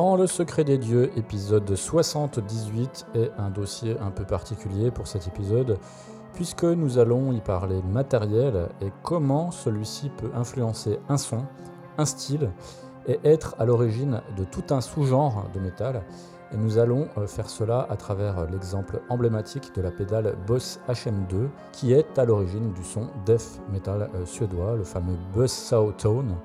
Dans le secret des dieux, épisode 78 est un dossier un peu particulier pour cet épisode, puisque nous allons y parler matériel et comment celui-ci peut influencer un son, un style, et être à l'origine de tout un sous-genre de métal. Et nous allons euh, faire cela à travers l'exemple emblématique de la pédale Boss HM2, qui est à l'origine du son death metal euh, suédois, le fameux Buzzsaw Tone.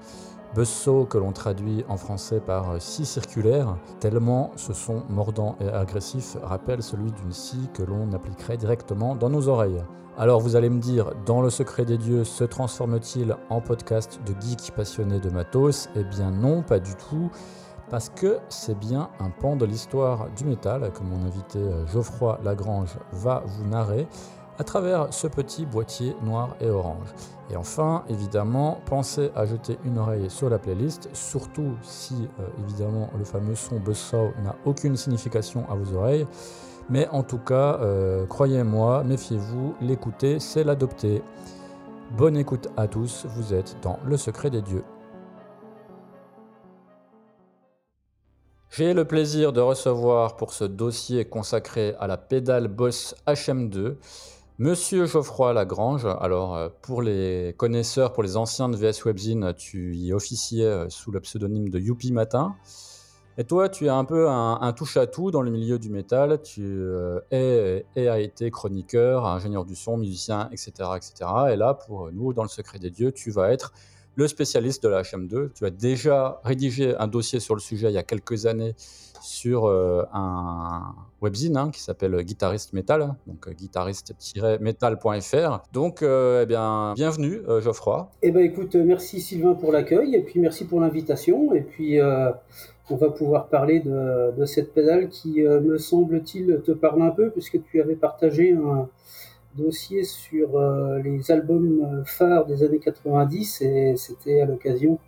Buzzsaw que l'on traduit en français par scie circulaire, tellement ce son mordant et agressif rappelle celui d'une scie que l'on appliquerait directement dans nos oreilles. Alors vous allez me dire, dans le secret des dieux, se transforme-t-il en podcast de geeks passionnés de matos? Eh bien non, pas du tout, parce que c'est bien un pan de l'histoire du métal que mon invité Geoffroy Lagrange va vous narrer à travers ce petit boîtier noir et orange. Et enfin, évidemment, pensez à jeter une oreille sur la playlist, surtout si, euh, évidemment, le fameux son Buzzsaw n'a aucune signification à vos oreilles. Mais en tout cas, euh, croyez-moi, méfiez-vous, l'écouter, c'est l'adopter. Bonne écoute à tous, vous êtes dans le secret des dieux. J'ai le plaisir de recevoir pour ce dossier consacré à la pédale Boss HM2 Monsieur Geoffroy Lagrange, alors euh, pour les connaisseurs, pour les anciens de VS Webzine, tu y officiais euh, sous le pseudonyme de Youpi Matin. Et toi, tu es un peu un, touche-à-tout dans le milieu du métal. Tu euh, es et as été chroniqueur, ingénieur du son, musicien, etc., etc. Et là, pour nous, dans le secret des dieux, tu vas être le spécialiste de la HM2. Tu as déjà rédigé un dossier sur le sujet il y a quelques années sur euh, un webzine hein, qui s'appelle Guitariste Metal, donc euh, guitariste-metal.fr. Donc, euh, eh bien, bienvenue Geoffroy. Eh ben, écoute, merci Sylvain pour l'accueil et puis merci pour l'invitation. Et puis, on va pouvoir parler de, de cette pédale qui, me semble-t-il, te parle un peu puisque tu avais partagé un dossier sur les albums phares des années 90 et c'était à l'occasion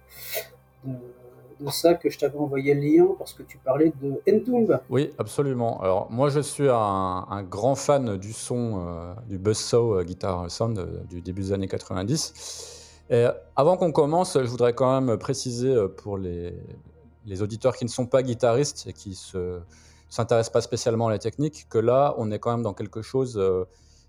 de ça que je t'avais envoyé le lien parce que tu parlais de Entomb. Oui, absolument. Alors moi je suis un, grand fan du son euh, du Buzzsaw euh, Guitar Sound euh, du début des années 90. Et avant qu'on commence, je voudrais quand même préciser pour les, les auditeurs qui ne sont pas guitaristes et qui ne s'intéressent pas spécialement à la technique que là on est quand même dans quelque chose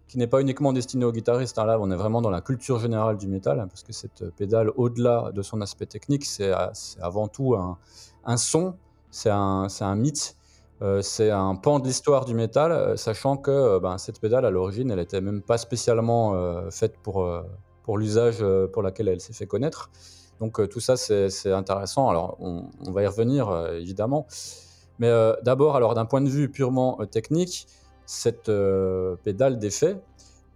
qui n'est pas uniquement destiné aux guitaristes. Hein. Là, on est vraiment dans la culture générale du métal, hein, parce que cette pédale, au-delà de son aspect technique, c'est avant tout un, son, c'est un, mythe, euh, c'est un pan de l'histoire du métal, euh, sachant que euh, ben, cette pédale, à l'origine, elle n'était même pas spécialement faite pour, pour l'usage pour lequel elle s'est fait connaître. Donc tout ça, c'est intéressant. Alors, on, on, va y revenir, évidemment. Mais d'abord, alors d'un point de vue purement technique, cette euh, pédale d'effet,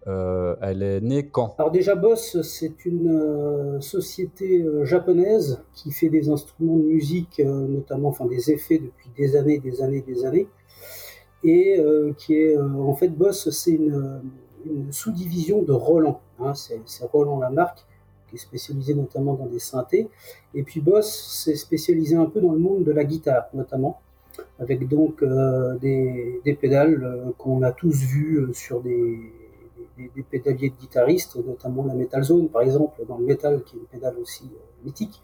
euh, elle est née quand? Alors déjà Boss, c'est une euh, société japonaise qui fait des instruments de musique, notamment enfin des effets depuis des années, des années, des années, et qui est en fait Boss, c'est une, sous-division de Roland. Hein, c'est Roland la marque qui est spécialisée notamment dans des synthés, et puis Boss, c'est spécialisé un peu dans le monde de la guitare notamment avec donc euh, des, pédales euh, qu'on a tous vues euh, sur des, pédaliers de guitaristes, notamment la Metal Zone par exemple, dans le metal qui est une pédale aussi mythique,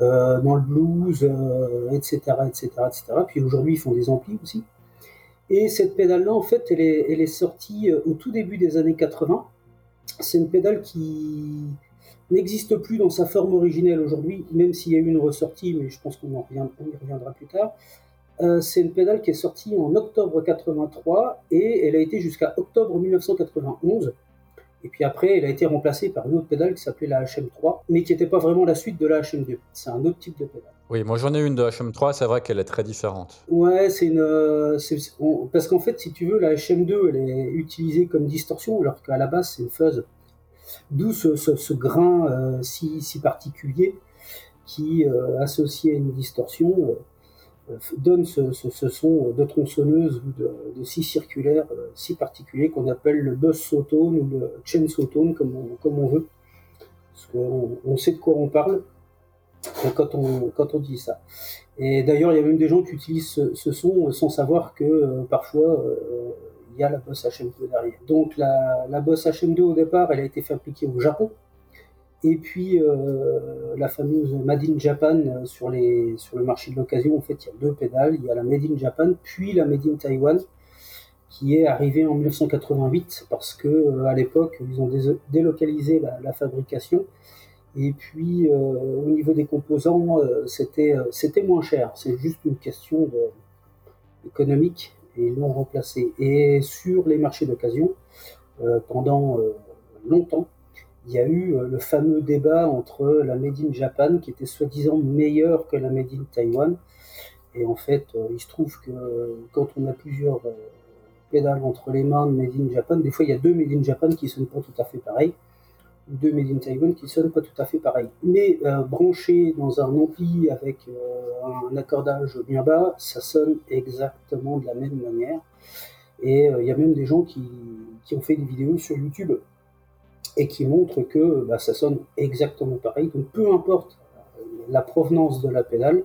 dans le blues, etc., etc., etc. Puis aujourd'hui ils font des amplis aussi. Et cette pédale-là, en fait, elle est sortie au tout début des années 80. C'est une pédale qui n'existe plus dans sa forme originelle aujourd'hui, même s'il y a eu une ressortie, mais je pense qu'on y reviendra plus tard. Euh, c'est une pédale qui est sortie en octobre 83 et elle a été jusqu'à octobre 1991. Et puis après, elle a été remplacée par une autre pédale qui s'appelait la HM3, mais qui n'était pas vraiment la suite de la HM2. C'est un autre type de pédale. Oui, moi j'en ai une de HM3, c'est vrai qu'elle est très différente. Ouais, c'est une. Euh, parce qu'en fait, si tu veux, la HM2, elle est utilisée comme distorsion, alors qu'à la base, c'est une fuzz. D'où ce, grain euh, si, si, particulier qui, associé à une distorsion, donne ce, son de tronçonneuse ou de, scie circulaire si particulier qu'on appelle le buzz sautone ou le chainsaw tone comme on, comme on veut. Parce qu'on on sait de quoi on parle quand on, quand on dit ça. Et d'ailleurs, il y a même des gens qui utilisent ce, son sans savoir que parfois il y a la Boss HM2 derrière. Donc la, la Boss HM2 au départ, elle a été fabriquée au Japon. Et puis euh, la fameuse Made in Japan euh, sur, les, sur le marché de l'occasion, en fait, il y a deux pédales. Il y a la Made in Japan, puis la Made in Taiwan, qui est arrivée en 1988 parce que euh, à l'époque, ils ont délocalisé la, fabrication. Et puis au niveau des composants, c'était moins cher. C'est juste une question économique et ils l'ont remplacé. Et sur les marchés d'occasion, pendant longtemps, il y a eu euh, le fameux débat entre la Made in Japan, qui était soi-disant meilleure que la Made in Taiwan. Et en fait, euh, il se trouve que quand on a plusieurs euh, pédales entre les mains de Made in Japan, des fois il y a deux Made in Japan qui ne sonnent pas tout à fait pareil, deux Made in Taiwan qui ne sonnent pas tout à fait pareil. Mais branché dans un ampli avec un accordage bien bas, ça sonne exactement de la même manière. Et il y a même des gens qui ont fait des vidéos sur YouTube et qui montre que bah, ça sonne exactement pareil. Donc peu importe la provenance de la pédale,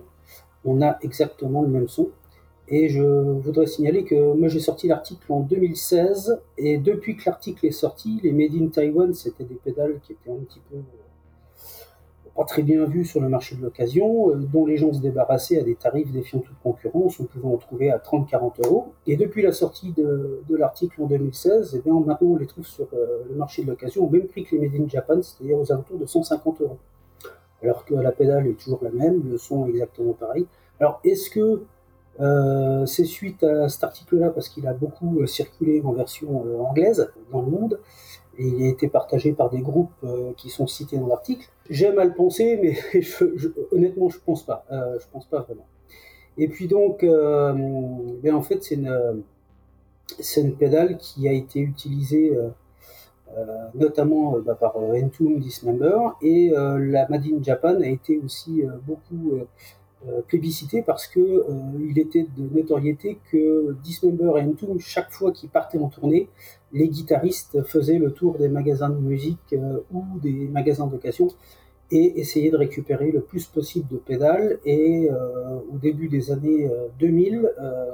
on a exactement le même son. Et je voudrais signaler que moi j'ai sorti l'article en 2016 et depuis que l'article est sorti, les Made in Taiwan c'était des pédales qui étaient un petit peu pas très bien vu sur le marché de l'occasion, euh, dont les gens se débarrassaient à des tarifs défiant toute concurrence, on pouvait en trouver à 30-40 euros. Et depuis la sortie de, l'article en 2016, eh maintenant on les trouve sur euh, le marché de l'occasion au même prix que les Made in Japan, c'est-à-dire aux alentours de 150 euros. Alors que la pédale est toujours la même, le son est exactement pareil. Alors est-ce que euh, c'est suite à cet article-là, parce qu'il a beaucoup circulé en version anglaise dans le monde, il a été partagé par des groupes euh, qui sont cités dans l'article. J'aime à le penser, mais honnêtement, je pense pas. Euh, je pense pas vraiment. Et puis donc, euh, ben, en fait, c'est une, une pédale qui a été utilisée notamment bah, par Entombed Dismember et la Made in Japan a été aussi beaucoup plébiscité parce que il était de notoriété que Dismember et Entombed, chaque fois qu'ils partaient en tournée, les guitaristes faisaient le tour des magasins de musique euh, ou des magasins d'occasion et essayaient de récupérer le plus possible de pédales. Et euh, au début des années 2000, euh,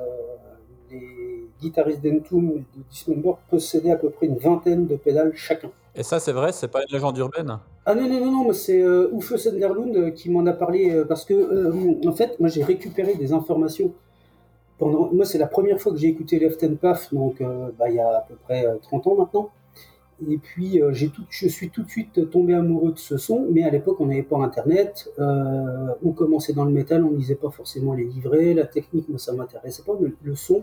les guitaristes d'Entombed et de Dismember possédaient à peu près une vingtaine de pédales chacun. Et ça, c'est vrai, c'est pas une légende urbaine? Ah non, non, non, non, c'est euh, Uffe Senderlund qui m'en a parlé parce que, en fait, moi j'ai récupéré des informations moi, c'est la première fois que j'ai écouté Left and Path, donc euh, bah, il y a à peu près 30 euh, ans maintenant. Et puis, euh, je suis tout de suite tombé amoureux de ce son, mais à l'époque, on n'avait pas Internet. on commençait dans le métal, on lisait pas forcément les livrets. La technique, moi, ça m'intéressait pas, mais le son,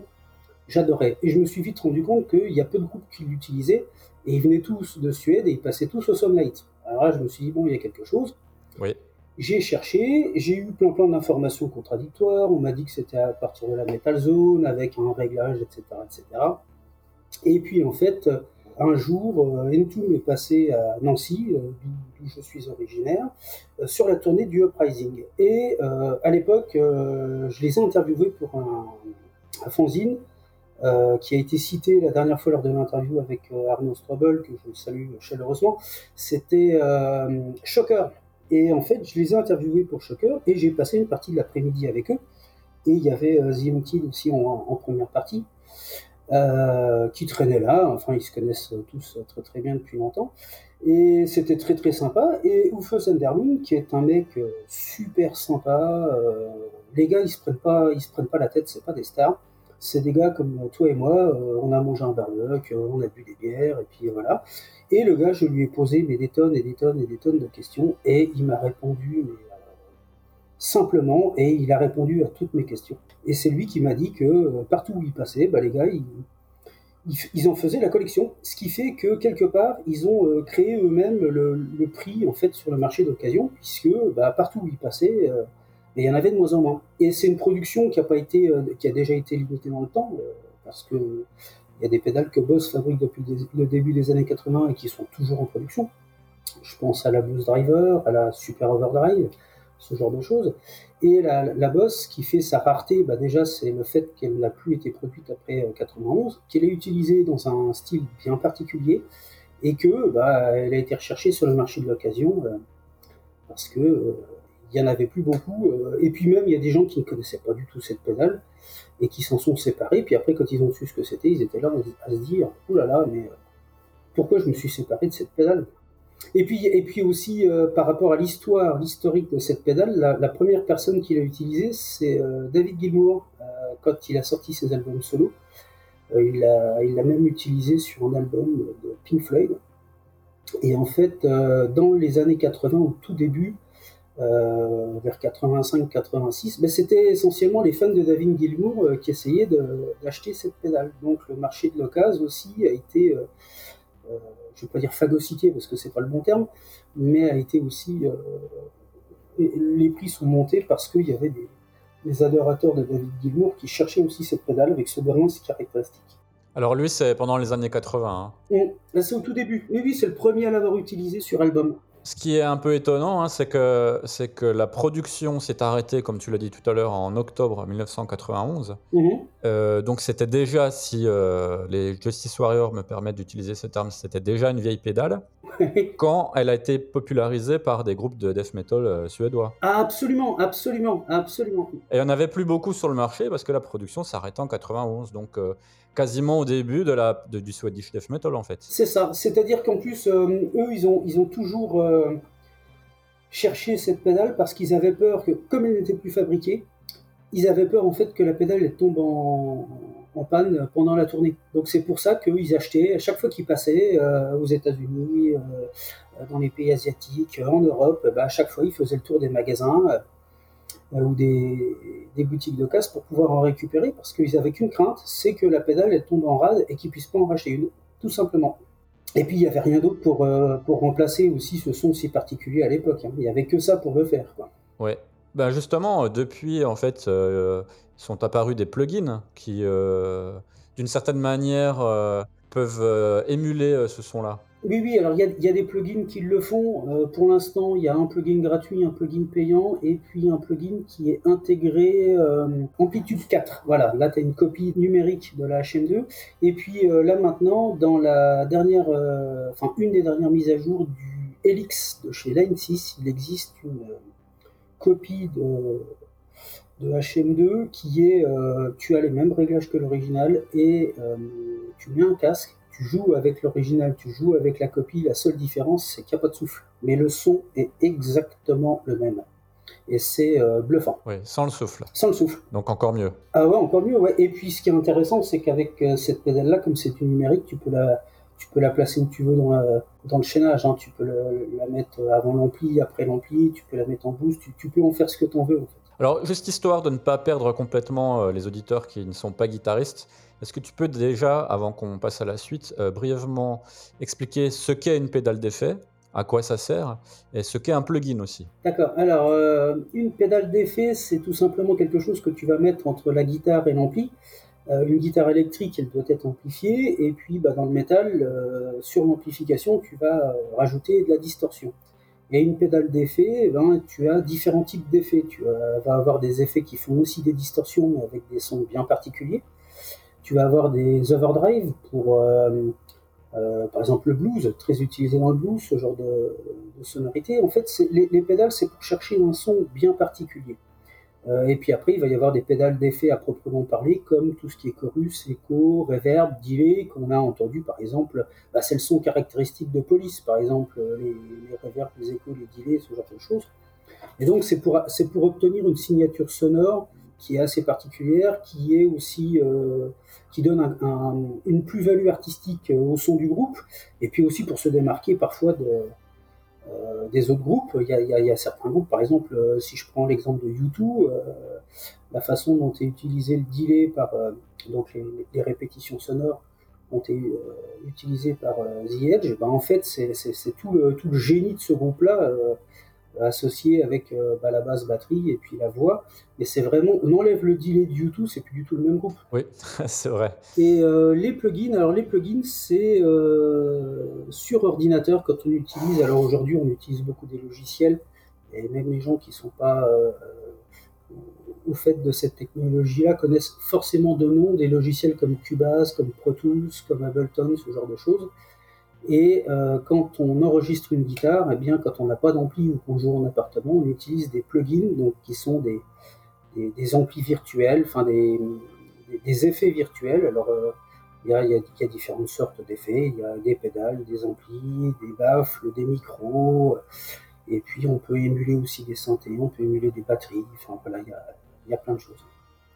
j'adorais. Et je me suis vite rendu compte qu'il y a peu de groupes qui l'utilisaient, et ils venaient tous de Suède et ils passaient tous au Sunlight. Alors là, je me suis dit, bon, il y a quelque chose. Oui. J'ai cherché, j'ai eu plein plein d'informations contradictoires. On m'a dit que c'était à partir de la Metal Zone avec un réglage, etc., etc. Et puis en fait, un jour, euh, Entombed est passé à Nancy, euh, d'où je suis originaire, euh, sur la tournée du Uprising. Et à l'époque, je les ai interviewés pour un, un fanzine qui a été cité la dernière fois lors de l'interview avec Arnaud Strobel, que je salue chaleureusement. C'était Shocker. Et en fait, je les ai interviewés pour Shocker et j'ai passé une partie de l'après-midi avec eux. Et il y avait euh, The aussi en, première partie, euh, qui traînait là. Enfin, ils se connaissent tous très très bien depuis longtemps. Et c'était très très sympa. Et Uffe Senderlund, qui est un mec euh, super sympa. Euh, les gars, ils se prennent pas, ils se prennent pas la tête. C'est pas des stars. C'est des gars comme toi et moi. on a mangé un barbecue, on a bu des bières, et puis voilà. Et le gars, je lui ai posé mais des tonnes et des tonnes et des tonnes de questions et il m'a répondu euh, simplement et il a répondu à toutes mes questions. Et c'est lui qui m'a dit que euh, partout où il passait, bah, les gars, ils, en faisaient la collection. Ce qui fait que quelque part, ils ont euh, créé eux-mêmes le, prix en fait sur le marché d'occasion puisque bah, partout où ils passaient, il y en avait de moins en moins. Et c'est une production qui a pas été, qui a déjà été limitée dans le temps parce que il y a des pédales que Boss fabrique depuis le début des années 80 et qui sont toujours en production. Je pense à la Blues Driver, à la Super Overdrive, ce genre de choses. Et la, bosse qui fait sa rareté, bah déjà c'est le fait qu'elle n'a plus été produite après 91, qu'elle est utilisée dans un style bien particulier et que bah, a été recherchée sur le marché de l'occasion parce que il y en avait plus beaucoup. et puis même il y a des gens qui ne connaissaient pas du tout cette pédale et qui s'en sont séparés. Puis après, quand ils ont su ce que c'était, ils étaient là à se dire Ouh là là, mais pourquoi je me suis séparé de cette pédale? Et puis, et puis aussi, euh, par rapport à l'histoire, l'historique de cette pédale, la, première personne qui l'a utilisée, c'est euh, David Gilmour, euh, quand il a sorti ses albums solo. il l'a même utilisé sur un album de Pink Floyd. Et en fait, dans les années 80, au tout début, vers 85-86, ben c'était essentiellement les fans de David Gilmour qui essayaient d'acheter cette pédale. Donc le marché de l'occasion aussi a été je ne vais pas dire phagocyté parce que c'est pas le bon terme, mais a été aussi. Euh, les prix sont montés parce qu'il y avait des, adorateurs de David Gilmour qui cherchaient aussi cette pédale avec ce dernier ses caractéristiques. Alors lui, c'est pendant les années 80. Hein. Là, c'est au tout début. Oui, oui, c'est le premier à l'avoir utilisé sur album. Ce qui est un peu étonnant, hein, c'est que, que la production s'est arrêtée, comme tu l'as dit tout à l'heure, en octobre 1991. Mhm. Euh, donc c'était déjà, si euh, les Justice Warriors me permettent d'utiliser ce terme, c'était déjà une vieille pédale, quand elle a été popularisée par des groupes de death metal euh, suédois. absolument, absolument, absolument. Et il n'y en avait plus beaucoup sur le marché parce que la production s'arrêtait en 91. Donc quasiment au début de la, du Swedish Death Metal en fait. C'est ça, c'est-à-dire qu'en plus, euh, eux, ils ont, ils ont toujours euh, cherché cette pédale parce qu'ils avaient peur que, comme elle n'était plus fabriquée, ils avaient peur en fait que la pédale elle tombe en, en panne pendant la tournée. Donc c'est pour ça qu'ils achetaient, à chaque fois qu'ils passaient euh, aux États-Unis, dans les pays asiatiques, en Europe, bah, à chaque fois ils faisaient le tour des magasins euh, ou des, boutiques de casse pour pouvoir en récupérer parce qu'ils avaient qu'une crainte, c'est que la pédale elle tombe en rade et qu'ils puissent pas en racheter une, tout simplement. Et puis il n'y avait rien d'autre pour, euh, pour remplacer aussi ce son si particulier à l'époque. Hein. Il n'y avait que ça pour le faire. Quoi. Ouais. Ben justement, depuis en fait, euh, sont apparus des plugins qui, d'une certaine manière, peuvent émuler ce son-là. Oui, oui, alors il y, a, des plugins qui le font. Euh, pour l'instant, il y a un plugin gratuit, un plugin payant, et puis un plugin qui est intégré euh, Amplitude 4. Voilà, là tu as une copie numérique de la HM2. Et puis euh, là maintenant, dans la dernière, enfin une des dernières mises à jour du Helix de chez Line 6, il existe une copie de, de HM2 qui est, tu as les mêmes réglages que l'original et tu mets un casque tu joues avec l'original, tu joues avec la copie, la seule différence c'est qu'il n'y a pas de souffle. Mais le son est exactement le même. Et c'est euh, bluffant. Oui, sans le souffle. Sans le souffle. Donc encore mieux. Ah ouais, encore mieux, ouais. Et puis ce qui est intéressant, c'est qu'avec euh, cette pédale-là, comme c'est une numérique, tu peux la, tu peux la placer où tu veux dans, dans le chaînage. Hein. Tu peux la, mettre avant l'ampli, après l'ampli, tu peux la mettre en boost, tu, peux en faire ce que tu en veux. En fait. Alors, juste histoire de ne pas perdre complètement euh, les auditeurs qui ne sont pas guitaristes, est-ce que tu peux déjà, avant qu'on passe à la suite, euh, brièvement expliquer ce qu'est une pédale d'effet, à quoi ça sert, et ce qu'est un plugin aussi? D'accord. Alors, euh, une pédale d'effet, c'est tout simplement quelque chose que tu vas mettre entre la guitare et l'ampli. Une guitare électrique, elle doit être amplifiée, et puis bah, dans le métal, sur l'amplification, tu vas rajouter de la distorsion. Et une pédale d'effet, eh ben, tu as différents types d'effets. Tu vas avoir des effets qui font aussi des distorsions, mais avec des sons bien particuliers. Tu vas avoir des overdrive pour, euh, euh, par exemple, le blues, très utilisé dans le blues, ce genre de, sonorité. En fait, les, pédales, c'est pour chercher un son bien particulier. Euh, et puis après, il va y avoir des pédales d'effet à proprement parler, comme tout ce qui est chorus, écho, reverb, delay, qu'on a entendu par exemple. Bah, c'est le son caractéristique de police, par exemple, euh, les, les les échos, les delays, ce genre de choses. Et donc, c'est pour, c'est pour obtenir une signature sonore qui est assez particulière, qui est aussi euh, qui donne un, une plus-value artistique au son du groupe, et puis aussi pour se démarquer parfois de, euh, des autres groupes. Il y, a, certains groupes, par exemple, euh, si je prends l'exemple de U2, euh, la façon dont est utilisé le delay par donc les, répétitions sonores ont été utilisées par The Edge, ben en fait c'est tout le, tout le génie de ce groupe-là associé avec euh, bah, la basse batterie et puis la voix. Et c'est vraiment, on enlève le delay de YouTube, c'est plus du tout le même groupe. Oui, c'est vrai. Et euh, les plugins, alors les plugins, c'est euh, sur ordinateur quand on utilise. Alors aujourd'hui, on utilise beaucoup des logiciels et même les gens qui ne sont pas au fait de cette technologie-là connaissent forcément de nom des logiciels comme Cubase, comme Pro Tools, comme Ableton, ce genre de choses. Et euh, quand on enregistre une guitare, eh bien, quand on n'a pas d'ampli ou qu'on joue en appartement, on utilise des plugins, donc qui sont des, des, amplis virtuels, enfin des, des, effets virtuels. Alors, euh, il y, a, différentes sortes d'effets. Il y a des pédales, des amplis, des baffles, des micros. Et puis, on peut émuler aussi des synthés, on peut émuler des batteries. Enfin, voilà, il y a, il y a plein de choses.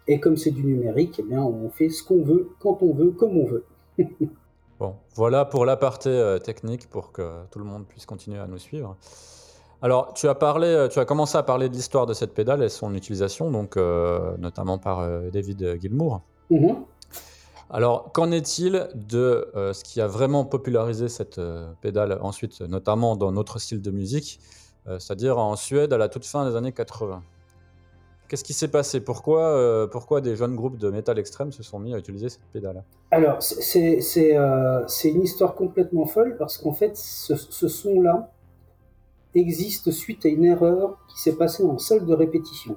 Et comme c'est du numérique, eh bien, on fait ce qu'on veut, quand on veut, comme on veut. bon, voilà pour la partie euh, technique pour que tout le monde puisse continuer à nous suivre. Alors, tu as parlé, euh, tu as commencé à parler de l'histoire de cette pédale et son utilisation, donc euh, notamment par David Gilmour. Mm-hmm. Alors, qu'en est-il de ce qui a vraiment popularisé cette pédale ensuite, notamment dans notre style de musique, c'est-à-dire en Suède à la toute fin des années 80 Qu'est-ce qui s'est passé? Pourquoi, euh, pourquoi des jeunes groupes de métal extrême se sont mis à utiliser cette pédale? Alors, euh, c'est une histoire complètement folle parce qu'en fait, ce, son-là existe suite à une erreur qui s'est passée en salle de répétition.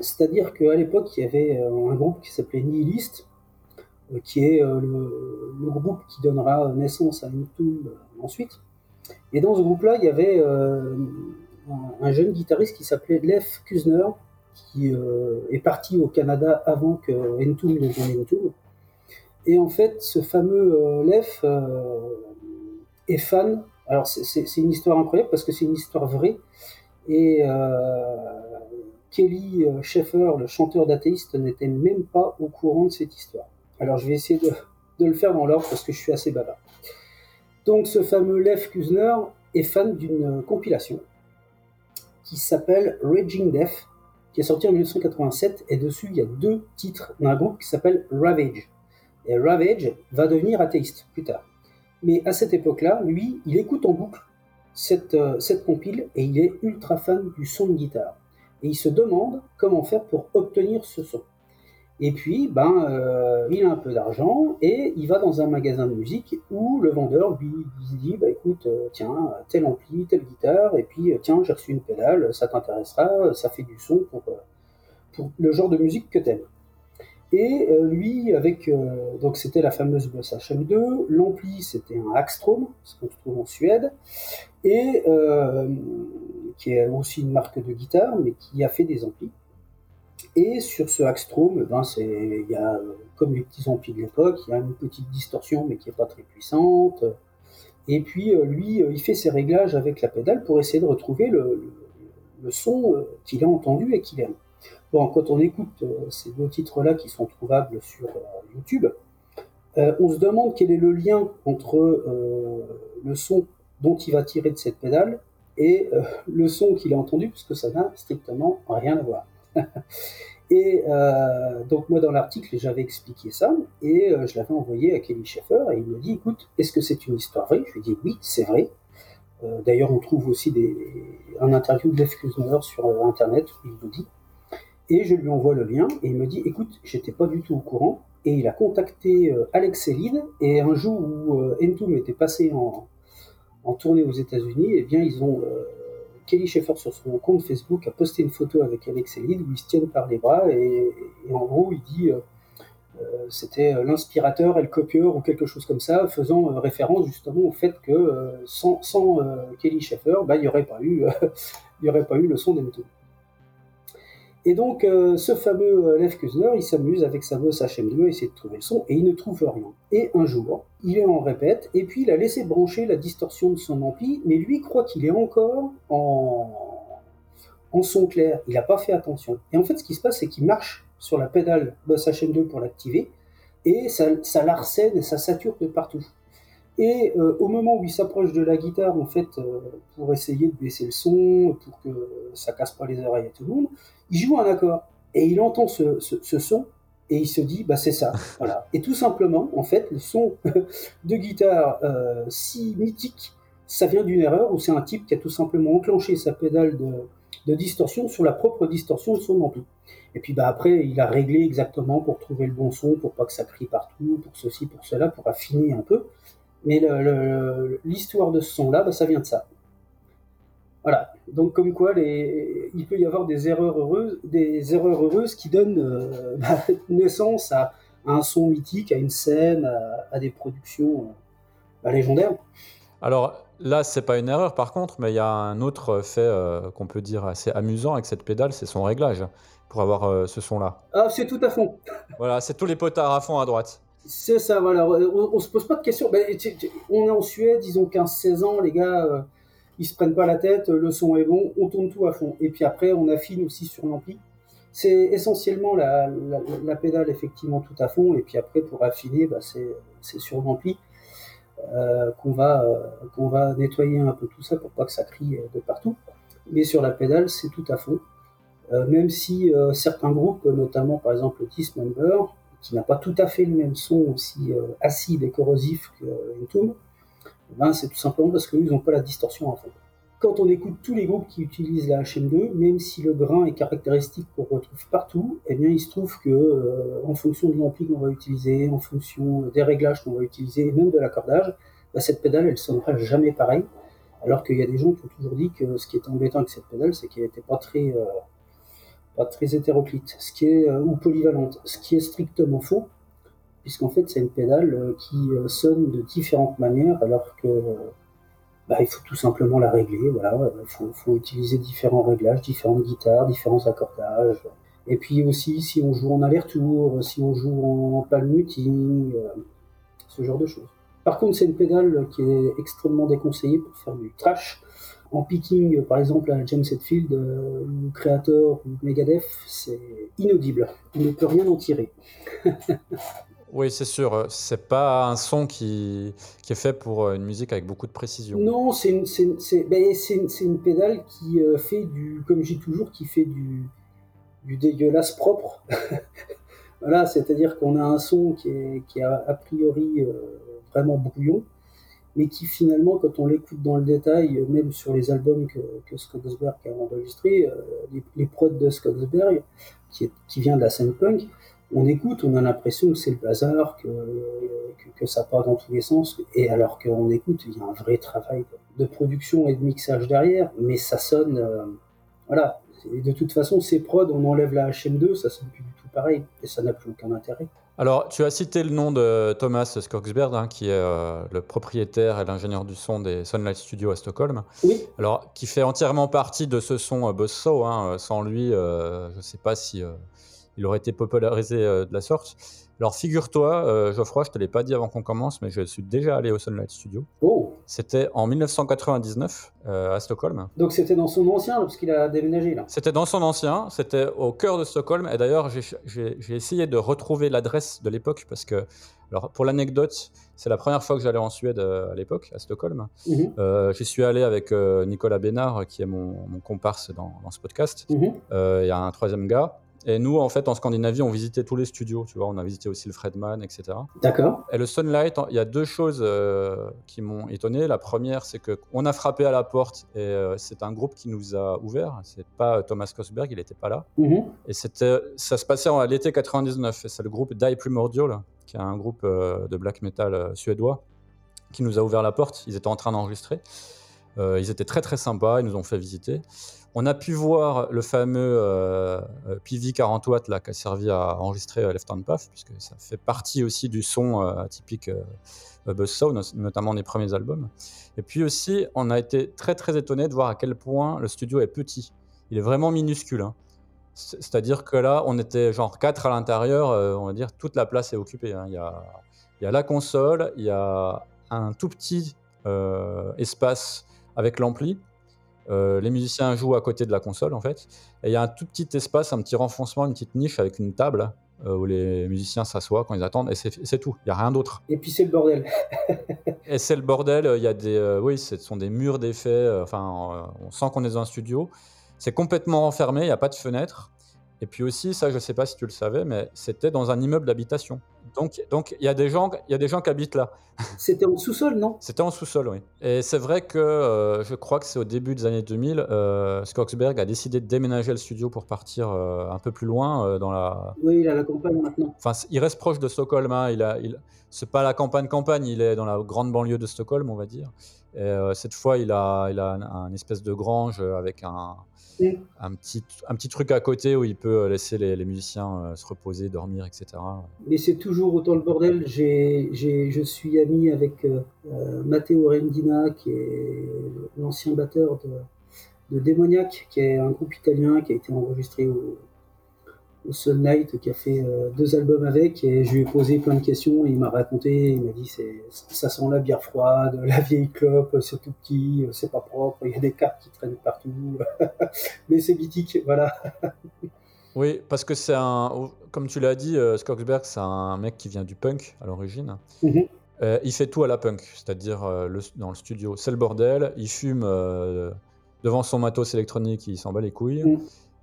C'est-à-dire qu'à l'époque, il y avait euh, un groupe qui s'appelait Nihilist, qui est le, groupe qui donnera naissance à YouTube ensuite. Et dans ce groupe-là, il y avait un, jeune guitariste qui s'appelait Lev Kuzner, qui euh, est parti au Canada avant que ne devienne Entombed. Et en fait, ce fameux euh, Lef euh, est fan. Alors, c'est une histoire incroyable parce que c'est une histoire vraie. Et Kelly Schaeffer, le chanteur d'athéiste, n'était même pas au courant de cette histoire. Alors, je vais essayer de, le faire dans l'ordre parce que je suis assez bavard. Donc, ce fameux Lev Kuzner est fan d'une compilation qui s'appelle Raging Death, qui est sorti en 1987, et dessus il y a deux titres d'un groupe qui s'appelle Ravage. Et Ravage va devenir athéiste plus tard. Mais à cette époque-là, lui, il écoute en boucle cette, euh, cette compile et il est ultra fan du son de guitare. Et il se demande comment faire pour obtenir ce son. Et puis, ben, euh, il a un peu d'argent et il va dans un magasin de musique où le vendeur lui, dit bah, écoute, euh, tiens, tel ampli, telle guitare, et puis euh, tiens, j'ai reçu une pédale, ça t'intéressera, ça fait du son pour, le genre de musique que t'aimes. Et lui, avec donc c'était la fameuse Boss HM2, l'ampli c'était un Axstrom, ce qu'on trouve en Suède, et qui est aussi une marque de guitare, mais qui a fait des amplis. Et sur ce Axstrom, ben il y a, comme les petits amplis de l'époque, il y a une petite distorsion, mais qui n'est pas très puissante. Et puis, euh, lui, euh, il fait ses réglages avec la pédale pour essayer de retrouver le, son euh, qu'il a entendu et qu'il aime. Bon, quand on écoute ces deux titres-là qui sont trouvables sur YouTube, on se demande quel est le lien entre le son dont il va tirer de cette pédale et le son qu'il a entendu, puisque ça n'a strictement rien à voir. et euh, donc moi dans l'article j'avais expliqué ça et euh, je l'avais envoyé à Kelly Schaeffer et il me dit écoute est-ce que c'est une histoire vraie? Je lui dit oui c'est vrai. Euh, d'ailleurs on trouve aussi des, un interview de Lev sur internet il le dit. Et je lui envoie le lien et il me dit écoute j'étais pas du tout au courant et il a contacté Alex Elid et un jour où Entombed était passé en, en tournée aux États-Unis, et eh bien ils ont Kelly Schaeffer sur son compte Facebook a posté une photo avec Alex Elid où ils se tiennent par les bras et, en gros il dit euh, euh, c'était euh, l'inspirateur et le copieur ou quelque chose comme ça, faisant référence justement au fait que sans, Kelly Schaeffer, bah, il n'y aurait pas eu le son d'Emto. Et donc, euh, ce fameux euh, Lev Kuzner, il s'amuse avec sa bosse HM2 à essayer de trouver le son, et il ne trouve rien. Et un jour, il est en répète, et puis il a laissé brancher la distorsion de son ampli, mais lui croit qu'il est encore en, en son clair. Il n'a pas fait attention. Et en fait, ce qui se passe, c'est qu'il marche sur la pédale boss HM2 pour l'activer, et ça, ça l'arsène et ça sature de partout. Et euh, au moment où il s'approche de la guitare, en fait, pour essayer de baisser le son, pour que ça casse pas les oreilles à tout le monde, il joue un accord. Et il entend ce, son et il se dit bah c'est ça. Voilà. Et tout simplement en fait le son de guitare euh, si mythique ça vient d'une erreur où c'est un type qui a tout simplement enclenché sa pédale de, distorsion sur la propre distorsion de son ampli. Et puis bah après il a réglé exactement pour trouver le bon son pour pas que ça crie partout pour ceci pour cela pour affiner un peu mais l'histoire de ce son là bah, ça vient de ça Voilà. Donc comme quoi, les... il peut y avoir des erreurs heureuses, des erreurs heureuses qui donnent euh, bah, naissance à, un son mythique, à une scène, à, des productions euh, bah, légendaires. Alors là, c'est pas une erreur par contre, mais il y a un autre fait euh, qu'on peut dire assez amusant avec cette pédale, c'est son réglage pour avoir ce son-là. Ah, c'est tout à fond. Voilà, c'est tous les potards à fond à droite. C'est ça, voilà. On, ne se pose pas de questions. Ben, on est en Suède, ils ont 15-16 ans, les gars ils se prennent pas la tête, le son est bon, on tourne tout à fond. Et puis après, on affine aussi sur l'ampli. C'est essentiellement la, pédale effectivement tout à fond, et puis après pour affiner, bah, c'est sur l'ampli euh, qu'on va, euh, va nettoyer un peu tout ça pour pas que ça crie euh, de partout. Mais sur la pédale, c'est tout à fond. même si certains groupes, notamment par exemple Dismember, qui n'a pas tout à fait le même son aussi acide et corrosif que Entomb, ben, c'est tout simplement parce qu'ils n'ont pas la distorsion à fond. Quand on écoute tous les groupes qui utilisent la HM2, même si le grain est caractéristique qu'on retrouve partout, eh bien, il se trouve que, euh, en fonction de l'ampli qu'on va utiliser, en fonction des réglages qu'on va utiliser, même de l'accordage, ben, cette pédale, elle sonnera jamais pareil. Alors qu'il y a des gens qui ont toujours dit que ce qui est embêtant avec cette pédale, c'est qu'elle n'était pas très, euh, très hétéroclite, euh, ou polyvalente, ce qui est strictement faux puisqu'en fait c'est une pédale euh, qui euh, sonne de différentes manières alors que bah, il faut tout simplement la régler. Voilà, il faut, utiliser différents réglages, différentes guitares, différents accordages. Et puis aussi si on joue en aller-retour, si on joue en palm muting, euh, ce genre de choses. Par contre, c'est une pédale qui est extrêmement déconseillée pour faire du trash. En picking, par exemple, à James Hetfield, ou Creator, ou Megadeth, c'est inaudible. On ne peut rien en tirer. Oui, c'est sûr. Euh, c'est pas un son qui, qui est fait pour euh, une musique avec beaucoup de précision. Non, c'est une, ben, une, pédale qui euh, fait du, comme j'ai toujours, qui fait du, du dégueulasse propre. voilà, c'est-à-dire qu'on a un son qui est, qui a, a priori vraiment brouillon, mais qui finalement, quand on l'écoute dans le détail, même sur les albums que, que a enregistrés, les, les prods de Scottsberg, qui, vient de la scène punk, on écoute, on a l'impression que c'est le bazar, que, que, ça part dans tous les sens, et alors qu'on écoute, il y a un vrai travail de production et de mixage derrière, mais ça sonne, euh, voilà. Et de toute façon, ces prods, on enlève la HM2, ça sonne plus du tout pareil, et ça n'a plus aucun intérêt. Alors, tu as cité le nom de Thomas Skogsberg, hein, qui est euh, le propriétaire et l'ingénieur du son des Sunlight Studios à Stockholm. Oui. Alors, qui fait entièrement partie de ce son euh, hein. Sans lui, je ne sais pas si il aurait été popularisé euh, de la sorte. Alors figure-toi, euh, Geoffroy, je te l'ai pas dit avant qu'on commence, mais je suis déjà allé au Sunlight Studio. Oh C'était en 1999 euh, à Stockholm. Donc c'était dans son ancien, parce qu'il a déménagé là. C'était dans son ancien, c'était au cœur de Stockholm. Et d'ailleurs, j'ai essayé de retrouver l'adresse de l'époque parce que, alors pour l'anecdote, c'est la première fois que j'allais en Suède à l'époque, à Stockholm. Mhm. J'y suis allé avec Nicolas Bénard, qui est mon, comparse dans, ce podcast. Il y a un troisième gars. Et nous, en fait, en Scandinavie, on visitait tous les studios, tu vois, on a visité aussi le Fredman, etc. D'accord. Et le Sunlight, il y a deux choses euh, qui m'ont étonné. La première, c'est qu'on a frappé à la porte et euh, c'est un groupe qui nous a ouvert. C'est pas Thomas Kosberg, il n'était pas là. Mhm. Et c'était, ça se passait en l'été 99. Et c'est le groupe Die Primordial, qui est un groupe euh, de black metal suédois, qui nous a ouvert la porte. Ils étaient en train d'enregistrer. ils étaient très très sympas, ils nous ont fait visiter. On a pu voir le fameux euh, euh PV 40 watts qui a servi à enregistrer euh, Left Hand Puff, puisque ça fait partie aussi du son euh, typique Buzzsaw, notamment des premiers albums. Et puis aussi, on a été très très étonné de voir à quel point le studio est petit. Il est vraiment minuscule. Hein. C'est-à-dire que là, on était genre 4 à l'intérieur, on va dire toute la place est occupée. Hein. Il, y a, il, y a, la console, il y a un tout petit espace avec l'ampli, euh, les musiciens jouent à côté de la console en fait. Et il y a un tout petit espace, un petit renfoncement, une petite niche avec une table euh, où les musiciens s'assoient quand ils attendent. Et c'est tout. Il n'y a rien d'autre. Et puis c'est le bordel. et c'est le bordel. Il y a des, euh, oui, ce sont des murs d'effets. Enfin, on sent qu'on est dans un studio. C'est complètement enfermé. Il n'y a pas de fenêtre. Et puis aussi, ça, je ne sais pas si tu le savais, mais c'était dans un immeuble d'habitation. Donc, donc il y a des gens, y a des gens qui habitent là. C'était en sous-sol, non? C'était en sous-sol, oui. Et c'est vrai que euh, je crois que c'est au début des années 2000, euh, Skogsberg a décidé de déménager le studio pour partir euh, un peu plus loin euh, dans la. Oui, il a la campagne maintenant. Enfin, il reste proche de Stockholm. Hein. Il a, il... c'est pas la campagne campagne, il est dans la grande banlieue de Stockholm, on va dire. Et, cette fois, il a, il a un, un espèce de grange avec un. Un, petit, un petit truc à côté où il peut laisser les, les musiciens euh, se reposer, dormir, etc. Mais c'est toujours autant le bordel. J'ai, j'ai, je suis ami avec euh, euh, Matteo Rendina, qui est l'ancien batteur de, de Démoniac, qui est un groupe italien qui a été enregistré au, au Sun Night, qui a fait euh, deux albums avec, et je lui ai posé plein de questions, et il m'a raconté, il m'a dit c'est, ça sent la bière froide, la vieille clope, c'est tout petit, c'est pas propre, il y a des cartes qui traînent partout, mais c'est mythique, voilà. Oui, parce que c'est un, comme tu l'as dit, euh, Skogsberg, c'est un mec qui vient du punk à l'origine. Mhm. Euh, il fait tout à la punk, c'est-à-dire euh, le- dans le studio, c'est le bordel. Il fume devant son matos électronique, il s'en bat les couilles. Mm.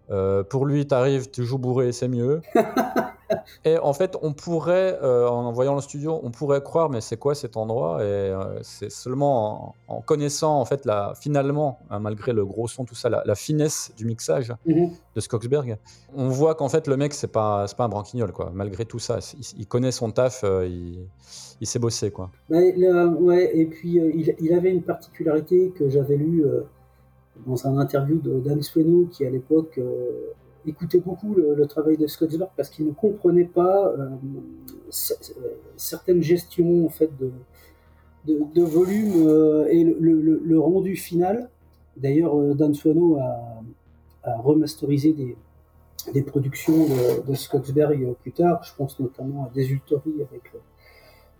Euh, pour lui, t'arrives, tu joues bourré, c'est mieux. et en fait, on pourrait, euh, en voyant le studio, on pourrait croire, mais c'est quoi cet endroit? Et euh, c'est seulement en, en connaissant, en fait, la, finalement, hein, malgré le gros son, tout ça, la, la finesse du mixage Mhm. de Skogsberg, on voit qu'en fait, le mec, c'est pas, pas un branquignol, quoi. Malgré tout ça, il, il connaît son taf, il, il sait bosser, quoi. Ouais, là, ouais, et puis il, il avait une particularité que j'avais lue dans un interview de Dan Sweno qui à l'époque euh, écoutait beaucoup le, travail de Scottsburg parce qu'il ne comprenait pas euh, euh, certaines gestions en fait de, volume et le, rendu final. D'ailleurs, Dan Sweno a, remasterisé des, productions de, de Scottsberg plus tard. Je pense notamment à Desultory avec le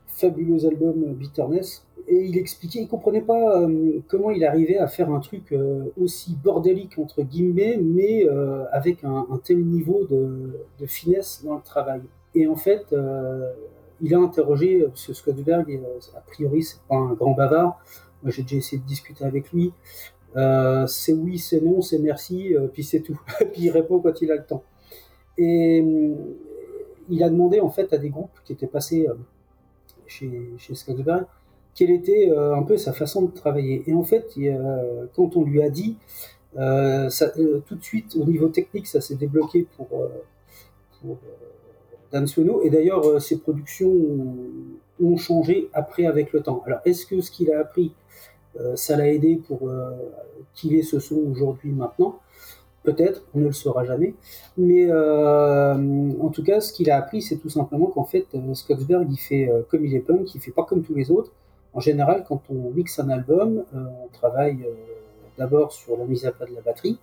fabuleux album Bitterness. Et il expliquait, il comprenait pas euh, comment il arrivait à faire un truc euh, aussi bordélique entre guillemets, mais euh, avec un, tel niveau de, finesse dans le travail. Et en fait, il a interrogé, parce que Scottsberg, euh, a priori, c'est pas un grand bavard. Moi, j'ai déjà essayé de discuter avec lui. C'est oui, c'est non, c'est merci, puis c'est tout. puis il répond quand il a le temps. Et il a demandé en fait à des groupes qui étaient passés chez, chez Scottsberg quelle était euh, un peu sa façon de travailler. Et en fait, quand on lui a dit, euh, euh, tout de suite au niveau technique, ça s'est débloqué pour, Dan Sweno. Et d'ailleurs, ses productions ont, changé après avec le temps. Alors, est-ce que ce qu'il a appris, ça l'a aidé pour qu'il ait ce son aujourd'hui, maintenant? Peut-être, on ne le saura jamais. Mais en tout cas, ce qu'il a appris, c'est tout simplement qu'en fait, Scottsberg, il fait comme il est punk, il fait pas comme tous les autres. En général, quand on mixe un album, euh, on travaille euh, d'abord sur la mise à plat de la batterie.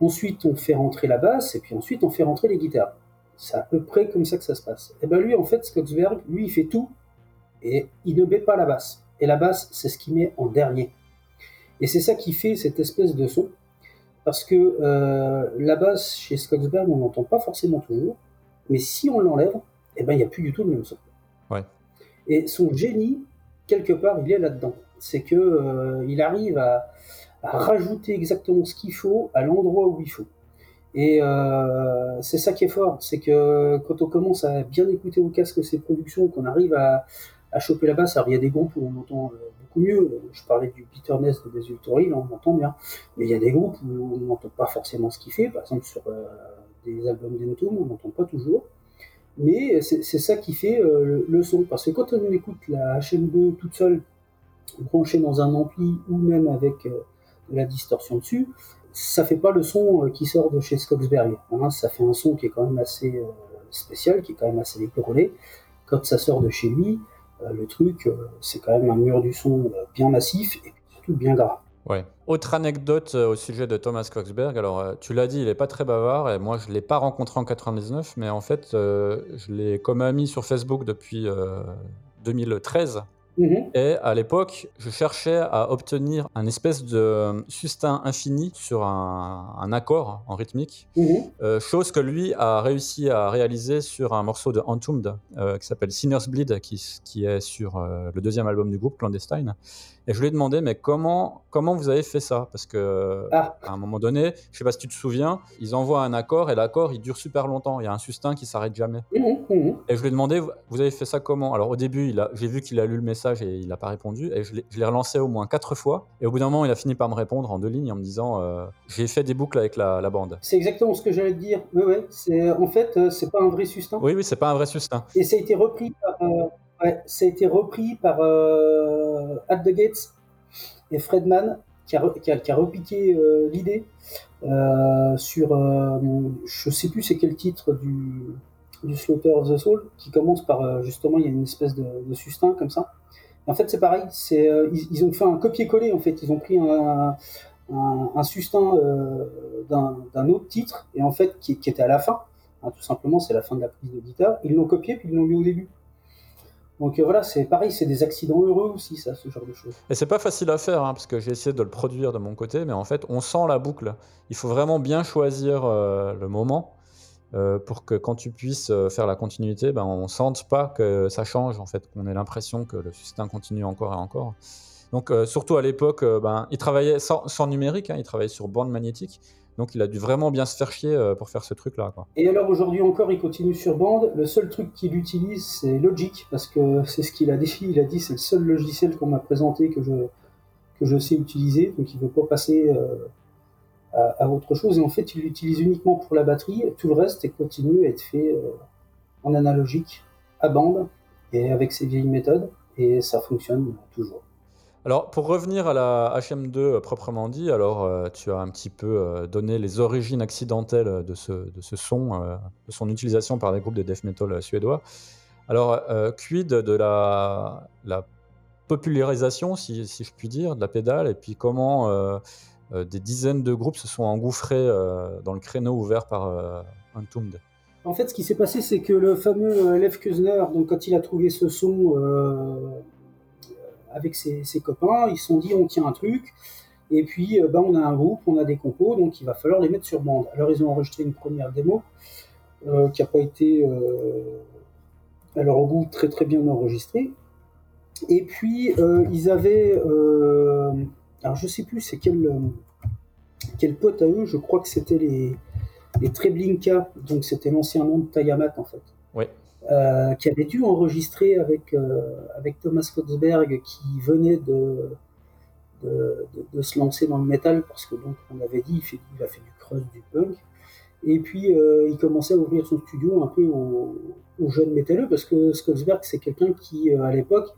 Ensuite, on fait rentrer la basse, et puis ensuite, on fait rentrer les guitares. C'est à peu près comme ça que ça se passe. Et ben lui, en fait, Scottsberg, lui, il fait tout, et il ne met pas la basse. Et la basse, c'est ce qu'il met en dernier. Et c'est ça qui fait cette espèce de son parce que euh, la basse chez Scottsberg, on n'entend pas forcément toujours, mais si on l'enlève, eh ben il n'y a plus du tout le même son. Ouais. Et son génie, quelque part, il est là-dedans. C'est que euh, il arrive à, rajouter exactement ce qu'il faut à l'endroit où il faut. Et euh, c'est ça qui est fort, c'est que quand on commence à bien écouter au casque ses productions, qu'on arrive à, choper la basse, alors il y a des groupes où on entend euh, beaucoup mieux. Je parlais du Bitterness de Desultory, là on entend bien. Mais il y a des groupes où on n'entend pas forcément ce qu'il fait. Par exemple, sur des albums d'Entom, on n'entend pas toujours. Mais c'est ça qui fait euh, le, son. Parce que quand on écoute la HM2 toute seule, branchée dans un ampli ou même avec euh, la distorsion dessus, ça fait pas le son euh, qui sort de chez Skogsberg. hein. ça fait un son qui est quand même assez spécial, qui est quand même assez épeurolé. Quand ça sort de chez lui, le truc, c'est quand même un mur du son bien massif et surtout bien gras. Ouais. Autre anecdote euh, au sujet de Thomas Coxberg. Alors, euh, tu l'as dit, il est pas très bavard et moi, je l'ai pas rencontré en 99, mais en fait, euh, je l'ai comme ami sur Facebook depuis euh, 2013. Mhm. Et à l'époque, je cherchais à obtenir un espèce de sustain infini sur un, un accord en rythmique, Mhm. euh, chose que lui a réussi à réaliser sur un morceau de Entombed euh, qui s'appelle Sinner's Bleed, qui, qui est sur euh, le deuxième album du groupe Clandestine. Et je lui ai demandé, mais comment, comment vous avez fait ça? Parce que Ah. à un moment donné, je sais pas si tu te souviens, ils envoient un accord et l'accord il dure super longtemps. Il y a un sustain qui s'arrête jamais. Mhm, mhm. Et je lui ai demandé, vous- avez fait ça comment? Alors au début, j'ai vu qu'il a lu le message et il n'a pas répondu. Et je l'ai relancé au moins quatre fois. Et au bout d'un moment, il a fini par me répondre en deux lignes en me disant, euh, j'ai fait des boucles avec la, la bande. C'est exactement ce que j'allais te dire. Ouais, ouais. En fait, euh, c'est pas un vrai sustain. Oui, oui, c'est pas un vrai sustain. Et ça a été repris par, euh, ouais, ça a été repris par euh, At the Gates. Et Fredman, qui a, qui a, repiqué l'idée sur, je sais plus c'est quel titre du, du Slaughter of the Soul, qui commence par, justement, il y a une espèce de, de sustain comme ça. en fait, c'est pareil, c'est, ils, ont fait un copier-coller, en fait, ils ont pris un, un, sustain d'un autre titre, et en fait, qui, était à la fin. Tout simplement, c'est la fin de la prise de guitare. Ils l'ont copié, puis ils l'ont mis au début. Donc euh, voilà, c'est pareil, c'est des accidents heureux aussi, ça, ce genre de choses. Et c'est pas facile à faire, hein, parce que j'ai essayé de le produire de mon côté, mais en fait, on sent la boucle. Il faut vraiment bien choisir euh, le moment euh, pour que quand tu puisses faire la continuité, ben, on sente pas que ça change, en fait, qu'on ait l'impression que le système continue encore et encore. Donc surtout à l'époque, ben, il travaillait sans, numérique, hein, il travaillait sur bande magnétique. Donc il a dû vraiment bien se faire chier euh, pour faire ce truc-là. Et alors aujourd'hui encore, il continue sur bande. Le seul truc qu'il utilise, c'est Logic, parce que c'est ce qu'il a dit. Il a dit c'est le seul logiciel qu'on m'a présenté que je, sais utiliser. Donc il ne veut pas passer euh, à, autre chose. Et en fait, il l'utilise uniquement pour la batterie. Tout le reste est continue à être fait euh, en analogique, à bande, et avec ses vieilles méthodes. Et ça fonctionne toujours. Alors, pour revenir à la HM2 euh, proprement dit, alors euh, tu as un petit peu euh, donné les origines accidentelles de ce, son, de son utilisation par des groupes de death metal suédois. Alors, quid de la, la popularisation, si, si, je puis dire, de la pédale, et puis comment des dizaines de groupes se sont engouffrés dans le créneau ouvert par Entombed En fait, ce qui s'est passé, c'est que le fameux Lev Kuzner, donc, quand il a trouvé ce son avec ses, copains, ils se sont dit on tient un truc, et puis euh, bah, on a un groupe, on a des compos, donc il va falloir les mettre sur bande. Alors ils ont enregistré une première démo euh, qui n'a pas été euh, alors au bout très très bien enregistrée. Et puis ils avaient, alors je sais plus c'est quel, quel pote à eux, je crois que c'était les, les Treblinka, donc c'était l'ancien nom de Tayamat en fait. Euh, qui avait dû enregistrer avec, euh, avec Thomas Kotzberg, qui venait de, se lancer dans le métal, parce que donc on avait dit, il, a fait du crust, du punk. Et puis euh, il commençait à ouvrir son studio un peu aux, aux jeunes métalleux, parce que Skotsberg, c'est quelqu'un qui, à l'époque,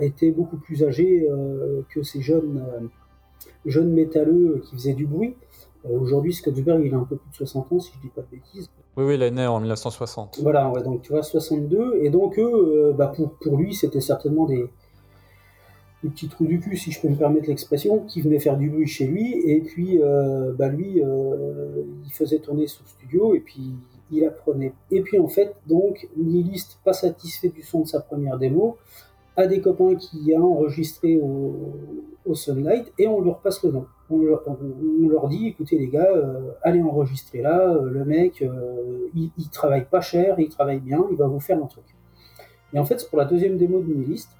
était beaucoup plus âgé que ces jeunes, jeunes métalleux qui faisaient du bruit. Aujourd'hui, Skotsberg, il a un peu plus de 60 ans, si je dis pas de bêtises. Oui, oui, il est né en 1960. Voilà, ouais, donc tu vois, 62. Et donc, eux, euh, bah, pour, pour lui, c'était certainement des, des, petits trous du cul, si je peux me permettre l'expression, qui venaient faire du bruit chez lui. Et puis, euh, bah, lui, euh, il faisait tourner son studio et puis il apprenait. Et puis, en fait, donc, Nihilist, pas satisfait du son de sa première démo, a des copains qui a enregistré au, au Sunlight et on leur passe le nom on leur, dit écoutez les gars, euh, allez enregistrer là, euh, le mec, euh, il, travaille pas cher, il travaille bien, il va vous faire un truc. Et en fait, pour la deuxième démo de Nihilist,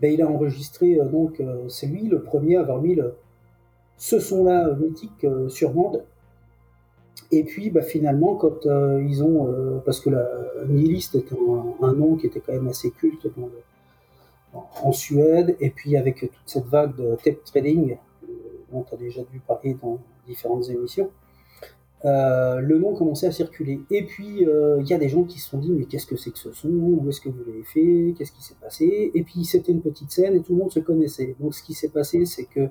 ben, il a enregistré, donc c'est lui le premier à avoir mis ce son-là mythique sur bande. Et puis bah, finalement, quand ils ont, parce que la Nihilist est un, nom qui était quand même assez culte en Suède, et puis avec toute cette vague de tape trading, dont tu as déjà dû parler dans différentes émissions, euh, le nom commençait à circuler. Et puis, euh, il y a des gens qui se sont dit, mais qu'est-ce que c'est que ce son? Où est-ce que vous l'avez fait? Qu'est-ce qui s'est passé? Et puis, c'était une petite scène et tout le monde se connaissait. Donc, ce qui s'est passé, c'est que,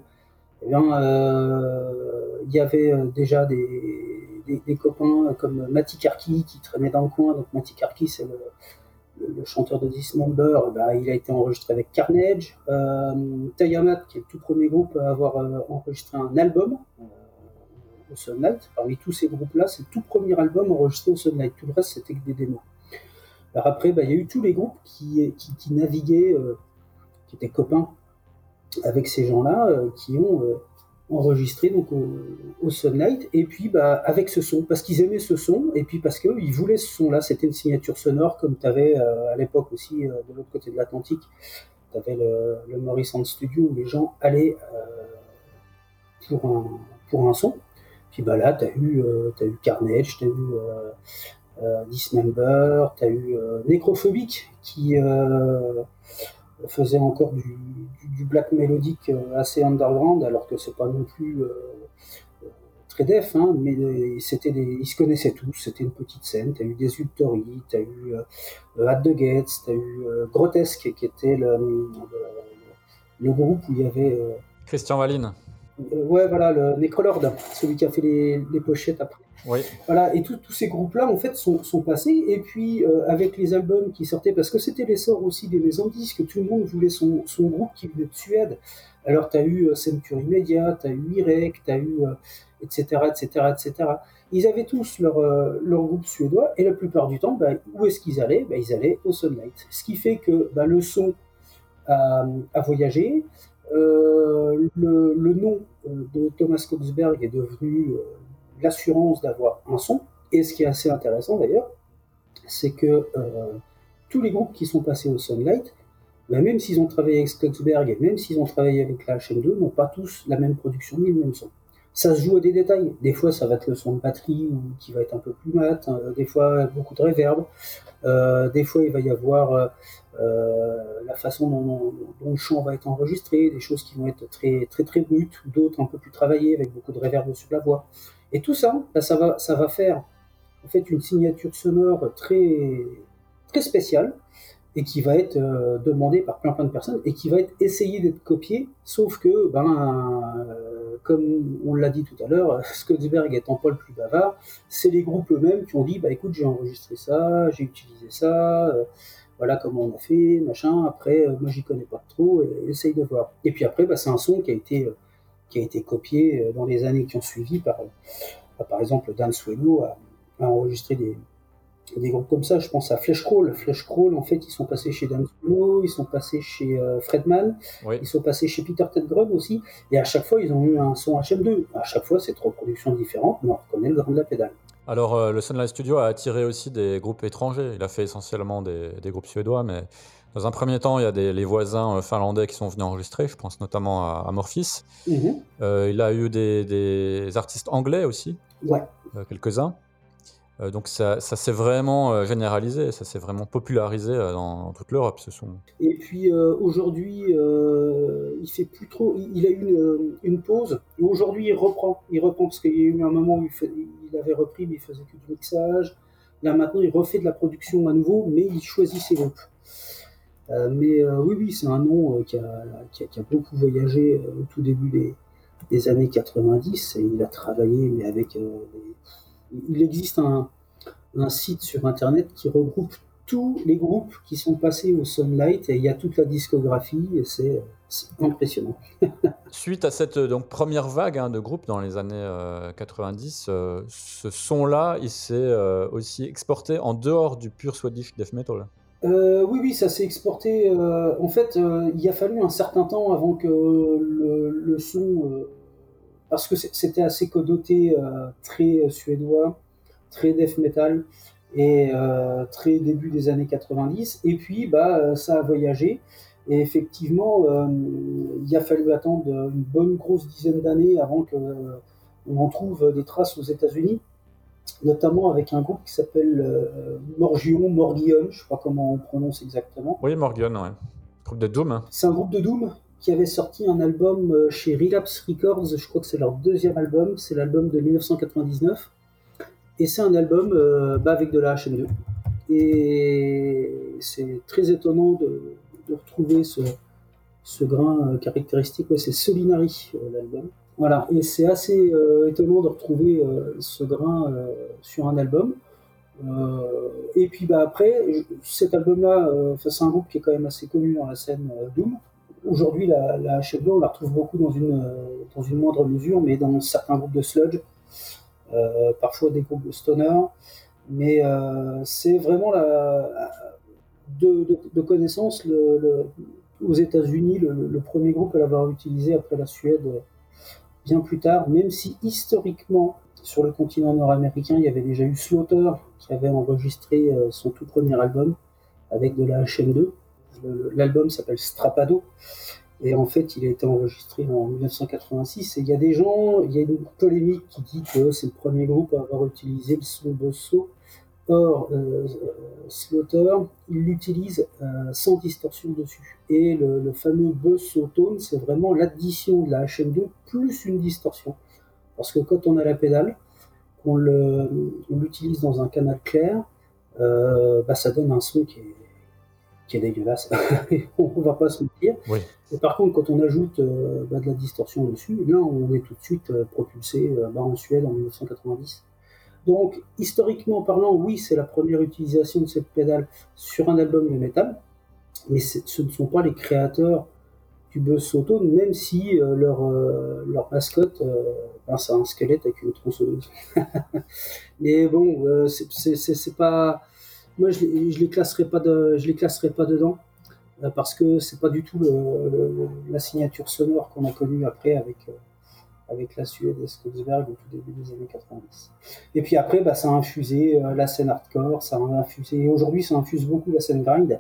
eh bien, euh, il y avait déjà des, des, copains comme Mati Karki qui traînaient dans le coin. Donc, Mati Karki, c'est le, le, chanteur de Dismember, bah, il a été enregistré avec Carnage. Euh, Tayamat, qui est le tout premier groupe à avoir euh, enregistré un album euh, au Sunlight. Parmi tous ces groupes-là, c'est le tout premier album enregistré au Sunlight. Tout le reste, c'était que des démos. Alors après, bah, il y a eu tous les groupes qui, qui, naviguaient, qui étaient copains avec ces gens-là, qui ont enregistré donc au, Sunlight. Et puis bah, avec ce son parce qu'ils aimaient ce son et puis parce qu'ils voulaient ce son là c'était une signature sonore comme tu avais euh, à l'époque aussi euh, de l'autre côté de l'Atlantique. Tu avais le, le Morrison Studio où les gens allaient euh, pour, un, pour un son. Puis bah là tu as eu as eu Carnage tu as eu Dismember tu as eu Necrophobic qui faisait encore du, du, black mélodique euh, assez underground, alors que c'est pas non plus euh, très def, hein, mais c'était des, ils se connaissaient tous, c'était une petite scène. T'as eu des Ultori, t'as eu euh, At the Gates, t'as eu Grotesque qui était le, le groupe où il y avait. Christian Valine. ouais, voilà, le Necrolord, celui qui a fait les, les pochettes après. Voilà, et tous ces groupes-là, en fait, sont, passés. Et puis, avec les albums qui sortaient, parce que c'était l'essor aussi des maisons disques, tout le monde voulait son, groupe qui venait de Suède. Alors, tu as eu Century Media, tu as eu Irek, tu as eu. etc., etc., etc. Ils avaient tous leur, leur groupe suédois, et la plupart du temps, bah, où est-ce qu'ils allaient? Bah, Ils allaient au Sunlight. Ce qui fait que bah, le son a, voyagé. Euh, le, le, nom de Thomas Koksberg est devenu euh, l'assurance d'avoir un son. Et ce qui est assez intéressant d'ailleurs, c'est que euh, tous les groupes qui sont passés au Sunlight, ben même s'ils ont travaillé avec Skogsberg et même s'ils ont travaillé avec la HM2, n'ont pas tous la même production ni le même son. Ça se joue à des détails. Des fois, ça va être le son de batterie ou qui va être un peu plus mat. Hein. Des fois, beaucoup de reverb. Euh, des fois, il va y avoir euh, la façon dont, le chant va être enregistré, des choses qui vont être très très très brutes, d'autres un peu plus travaillées avec beaucoup de reverb sur la voix. Et tout ça, ben, ça va faire en fait une signature sonore très très spéciale et qui va être euh, demandée par plein plein de personnes et qui va être essayée d'être copiée, sauf que ben euh, comme on l'a dit tout à l'heure, Skogsberg étant pas le plus bavard, c'est les groupes eux-mêmes qui ont dit bah écoute j'ai enregistré ça, j'ai utilisé ça, euh, voilà comment on a fait, machin. Après, euh, moi j'y connais pas trop, essaye de voir. Et puis après, bah, c'est un son qui a été euh, qui a été copié euh, dans les années qui ont suivi par par exemple Dan Sweno a, a enregistré des, des groupes comme ça. Je pense à Flash Crawl. Flash Crawl, en fait, ils sont passés chez Dan Sweno, ils sont passés chez euh, Fredman, oui. ils sont passés chez Peter Tedgrum aussi. Et à chaque fois, ils ont eu un son HM2. À chaque fois, c'est trois productions différentes, mais on reconnaît le grand de la pédale. Alors, euh, le Sunlight Studio a attiré aussi des groupes étrangers. Il a fait essentiellement des, des groupes suédois, mais dans un premier temps, il y a des, les voisins euh, finlandais qui sont venus enregistrer. Je pense notamment à, à Morphis. Mm -hmm. euh, il a eu des, des, artistes anglais aussi, ouais. euh, quelques-uns. Euh, donc ça, ça s'est vraiment généralisé, ça s'est vraiment popularisé dans, dans toute l'Europe ce son. Et puis aujourd'hui, il fait plus trop. Il a eu une, une pause. Et aujourd'hui, il reprend. Il reprend parce qu'il y a eu un moment où il, fait, il avait repris, mais il faisait que du mixage. Là maintenant, il refait de la production à nouveau, mais il choisit ses groupes. Euh, mais euh, oui, oui, c'est un nom euh, qui a, beaucoup voyagé au tout début des, années 90 et il a travaillé, mais avec. il existe un, site sur internet qui regroupe tous les groupes qui sont passés au Sunlight et il y a toute la discographie c'est impressionnant. Suite à cette première vague hein, de groupes dans les années euh, 90, euh, ce son-là, il s'est aussi exporté en dehors du pur Swedish death metal. Euh, oui, oui, ça s'est exporté. Euh, en fait, euh, il a fallu un certain temps avant que le, le son, parce que c'était assez codoté, très suédois, très death metal et très début des années 90. Et puis, bah, ça a voyagé. Et effectivement, il a fallu attendre une bonne grosse dizaine d'années avant que on en trouve des traces aux États-Unis notamment avec un groupe qui s'appelle euh, Morgion, Morgion, je sais pas comment on prononce exactement. Oui, Morgion, ouais. Groupe de Doom. Hein. C'est un groupe de Doom qui avait sorti un album chez Relapse Records, je crois que c'est leur deuxième album, c'est l'album de 1999. Et c'est un album euh, bah, avec de la HM2. Et c'est très étonnant de, de retrouver ce, ce grain euh, caractéristique. Ouais, c'est Solinari, euh, l'album. Voilà, et c'est assez euh, étonnant de retrouver euh, ce grain euh, sur un album. et puis bah, après, cet album-là, c'est un groupe qui est quand même assez connu dans la scène Doom. Aujourd'hui, la, la HF2, on la retrouve beaucoup dans une, dans une moindre mesure, mais dans certains groupes de sludge, parfois des groupes de stoner. Mais c'est vraiment la, de, de, connaissance aux États-Unis le, premier groupe à l'avoir utilisé après la Suède bien plus tard, même si historiquement, sur le continent nord-américain, il y avait déjà eu Slaughter qui avait enregistré euh, son tout premier album avec de la HM2. L'album s'appelle Strapado. Et en fait, il a été enregistré en 1986. Et il y a des gens, il y a une polémique qui dit que c'est le premier groupe à avoir utilisé le son Bosso. Or, euh, Slaughter, il l'utilise euh, sans distorsion dessus. Et le, le fameux Bosso Tone, c'est vraiment l'addition de la HM2 plus une distorsion. Parce que quand on a la pédale, qu'on l'utilise dans un canal clair, euh, bah, ça donne un son qui est, qui est dégueulasse. on va pas se mentir. Oui. Et par contre, quand on ajoute euh, bah, de la distorsion dessus, là, on est tout de suite propulsé bah, en Suède en 1990. Donc, historiquement parlant, oui, c'est la première utilisation de cette pédale sur un album de métal, mais ce ne sont pas les créateurs du buzz Soto, même si leur, leur mascotte, ben, c'est un squelette avec une tronçonneuse. mais bon, c'est pas moi je, je les classerai pas dedans euh, parce que c'est pas du tout la signature sonore qu'on a connue après avec euh, avec la Suède et Skogsberg au tout début des années 90. Et puis après, bah, ça a infusé euh, la scène hardcore, ça a infusé. Aujourd'hui, ça infuse beaucoup la scène grind.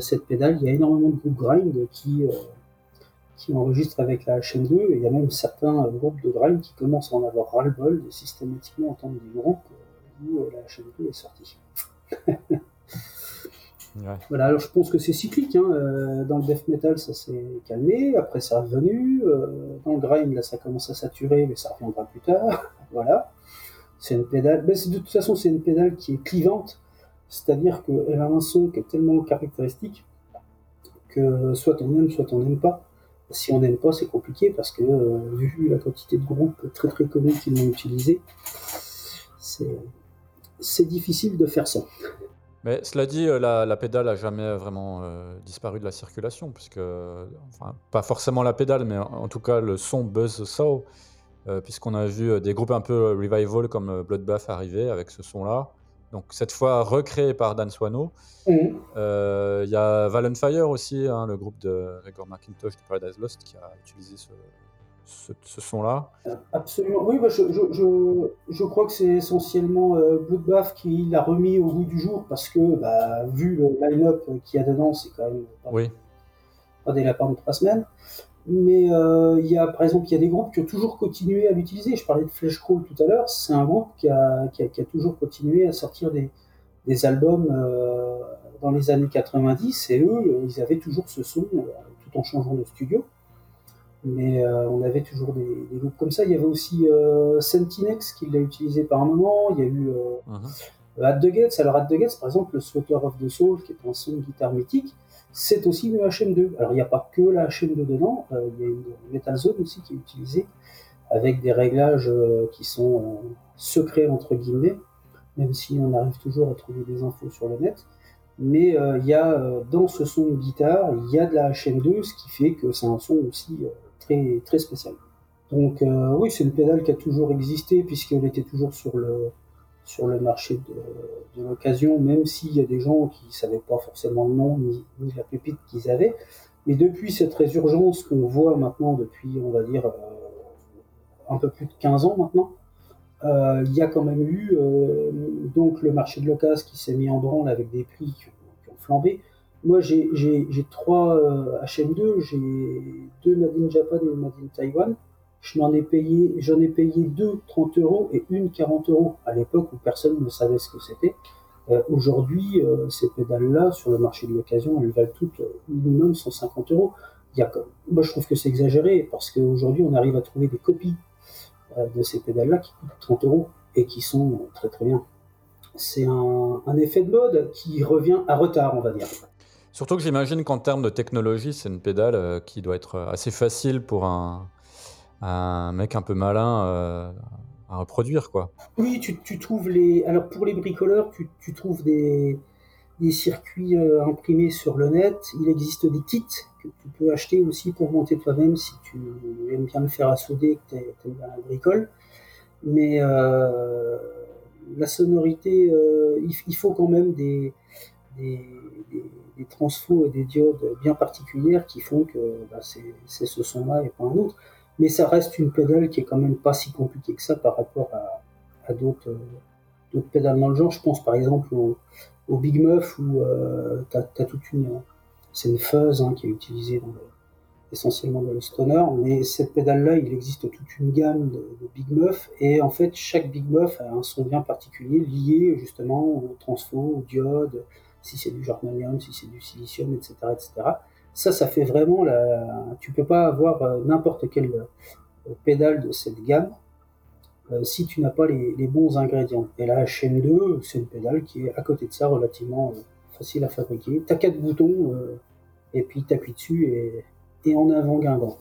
cette pédale, il y a énormément de groupes grind qui qui enregistrent avec la HM2. Et il y a même certains groupes de grind qui commencent à en avoir ras-le-bol de systématiquement entendre des groupes où la HM2 est sortie. Voilà, alors je pense que c'est cyclique. Hein. Euh, dans le death metal, ça s'est calmé. Après, c'est revenu. Euh, dans le grind, là, ça commence à saturer, mais ça reviendra plus tard. voilà. C'est une pédale. Mais de toute façon, c'est une pédale qui est clivante. C'est-à-dire qu'elle a un son qui est tellement caractéristique que soit on aime, soit on n'aime pas. Si on n'aime pas, c'est compliqué parce que, euh, vu la quantité de groupes très très connus qui l'ont utilisé, c'est difficile de faire ça. Mais cela dit, euh, la, pédale a jamais vraiment euh, disparu de la circulation, puisque, enfin, pas forcément la pédale, mais en, tout cas le son Buzz Saw, euh, puisqu'on a vu des groupes un peu revival comme Bloodbath arriver avec ce son-là. Donc cette fois recréé par Dan Swano. Mhm. Il y a Valenfire aussi, hein, le groupe de Gregor McIntosh de Paradise Lost, qui a utilisé ce, ce, son-là Absolument. Oui, bah, je, je, crois que c'est essentiellement euh, Bloodbath qui l'a remis au bout du jour parce que, bah, vu le line-up qu'il y a dedans, c'est quand même pas, oui. pas des lapins de trois semaines. Mais euh, y a, par exemple, il y a des groupes qui ont toujours continué à l'utiliser. Je parlais de Flash Crawl tout à l'heure. C'est un groupe qui a, qui, a, qui a, toujours continué à sortir des, des albums euh, dans les années 90 et eux, ils avaient toujours ce son tout en changeant de studio mais euh, on avait toujours des, des, groupes comme ça. Il y avait aussi euh, Sentinex qui l'a utilisé par un moment. Il y a eu euh, uh-huh. At the Gates. Alors At the Gates, par exemple, le Slaughter of the Soul, qui est un son de guitare mythique, c'est aussi une HM2. Alors il n'y a pas que la HM2 dedans, euh, il y a une Metal Zone aussi qui est utilisée avec des réglages euh, qui sont secrets entre guillemets, même si on arrive toujours à trouver des infos sur le net mais il y a dans ce son de guitare, il y a de la HM2, ce qui fait que c'est un son aussi très, spécial. Donc euh, oui, c'est une pédale qui a toujours existé puisqu'elle était toujours sur le, sur le marché de, l'occasion, même s'il y a des gens qui ne savaient pas forcément le nom ni, la pépite qu'ils avaient. Mais depuis cette résurgence qu'on voit maintenant depuis, on va dire, euh, un peu plus de 15 ans maintenant, euh, il y a quand même eu donc le marché de l'occasion qui s'est mis en branle avec des prix qui ont flambé. Moi, j'ai trois HM2, euh, j'ai deux Made in Japan et une Made in Taiwan. J'en ai payé, j'en ai payé deux 30 euros et une 40 euros à l'époque où personne ne savait ce que c'était. Euh, Aujourd'hui, euh, ces pédales-là, sur le marché de l'occasion, elles valent toutes minimum 150 euros. Il y a, moi, je trouve que c'est exagéré parce qu'aujourd'hui, on arrive à trouver des copies euh, de ces pédales-là qui coûtent 30 euros et qui sont très très bien. C'est un, un effet de mode qui revient à retard, on va dire. Surtout que j'imagine qu'en termes de technologie, c'est une pédale euh, qui doit être assez facile pour un, un mec un peu malin euh, à reproduire, quoi. Oui, tu, trouves les. Alors pour les bricoleurs, tu, trouves des, circuits euh, imprimés sur le net. Il existe des kits que tu peux acheter aussi pour monter toi-même si tu aimes bien le faire à souder, que tu aimes bien la bricole. Mais euh, la sonorité, euh, il, faut quand même des des et des diodes bien particulières qui font que bah, c'est ce son-là et pas un autre. Mais ça reste une pédale qui est quand même pas si compliquée que ça par rapport à, à d'autres pédales dans le genre. Je pense par exemple au, Big Muff où euh, tu as, toute une. C'est une fuzz hein, qui est utilisée essentiellement dans le stoner, mais cette pédale-là, il existe toute une gamme de, de, Big Muff, et en fait, chaque Big Muff a un son bien particulier lié justement au transfo, aux diodes, si c'est du germanium, si c'est du silicium, etc., etc. Ça, ça fait vraiment la. Tu peux pas avoir euh, n'importe quelle euh, pédale de cette gamme euh, si tu n'as pas les, bons ingrédients. Et la HM2, c'est une pédale qui est à côté de ça relativement facile à fabriquer. T'as quatre boutons, et puis t'appuies dessus et, et en avant Guingamp.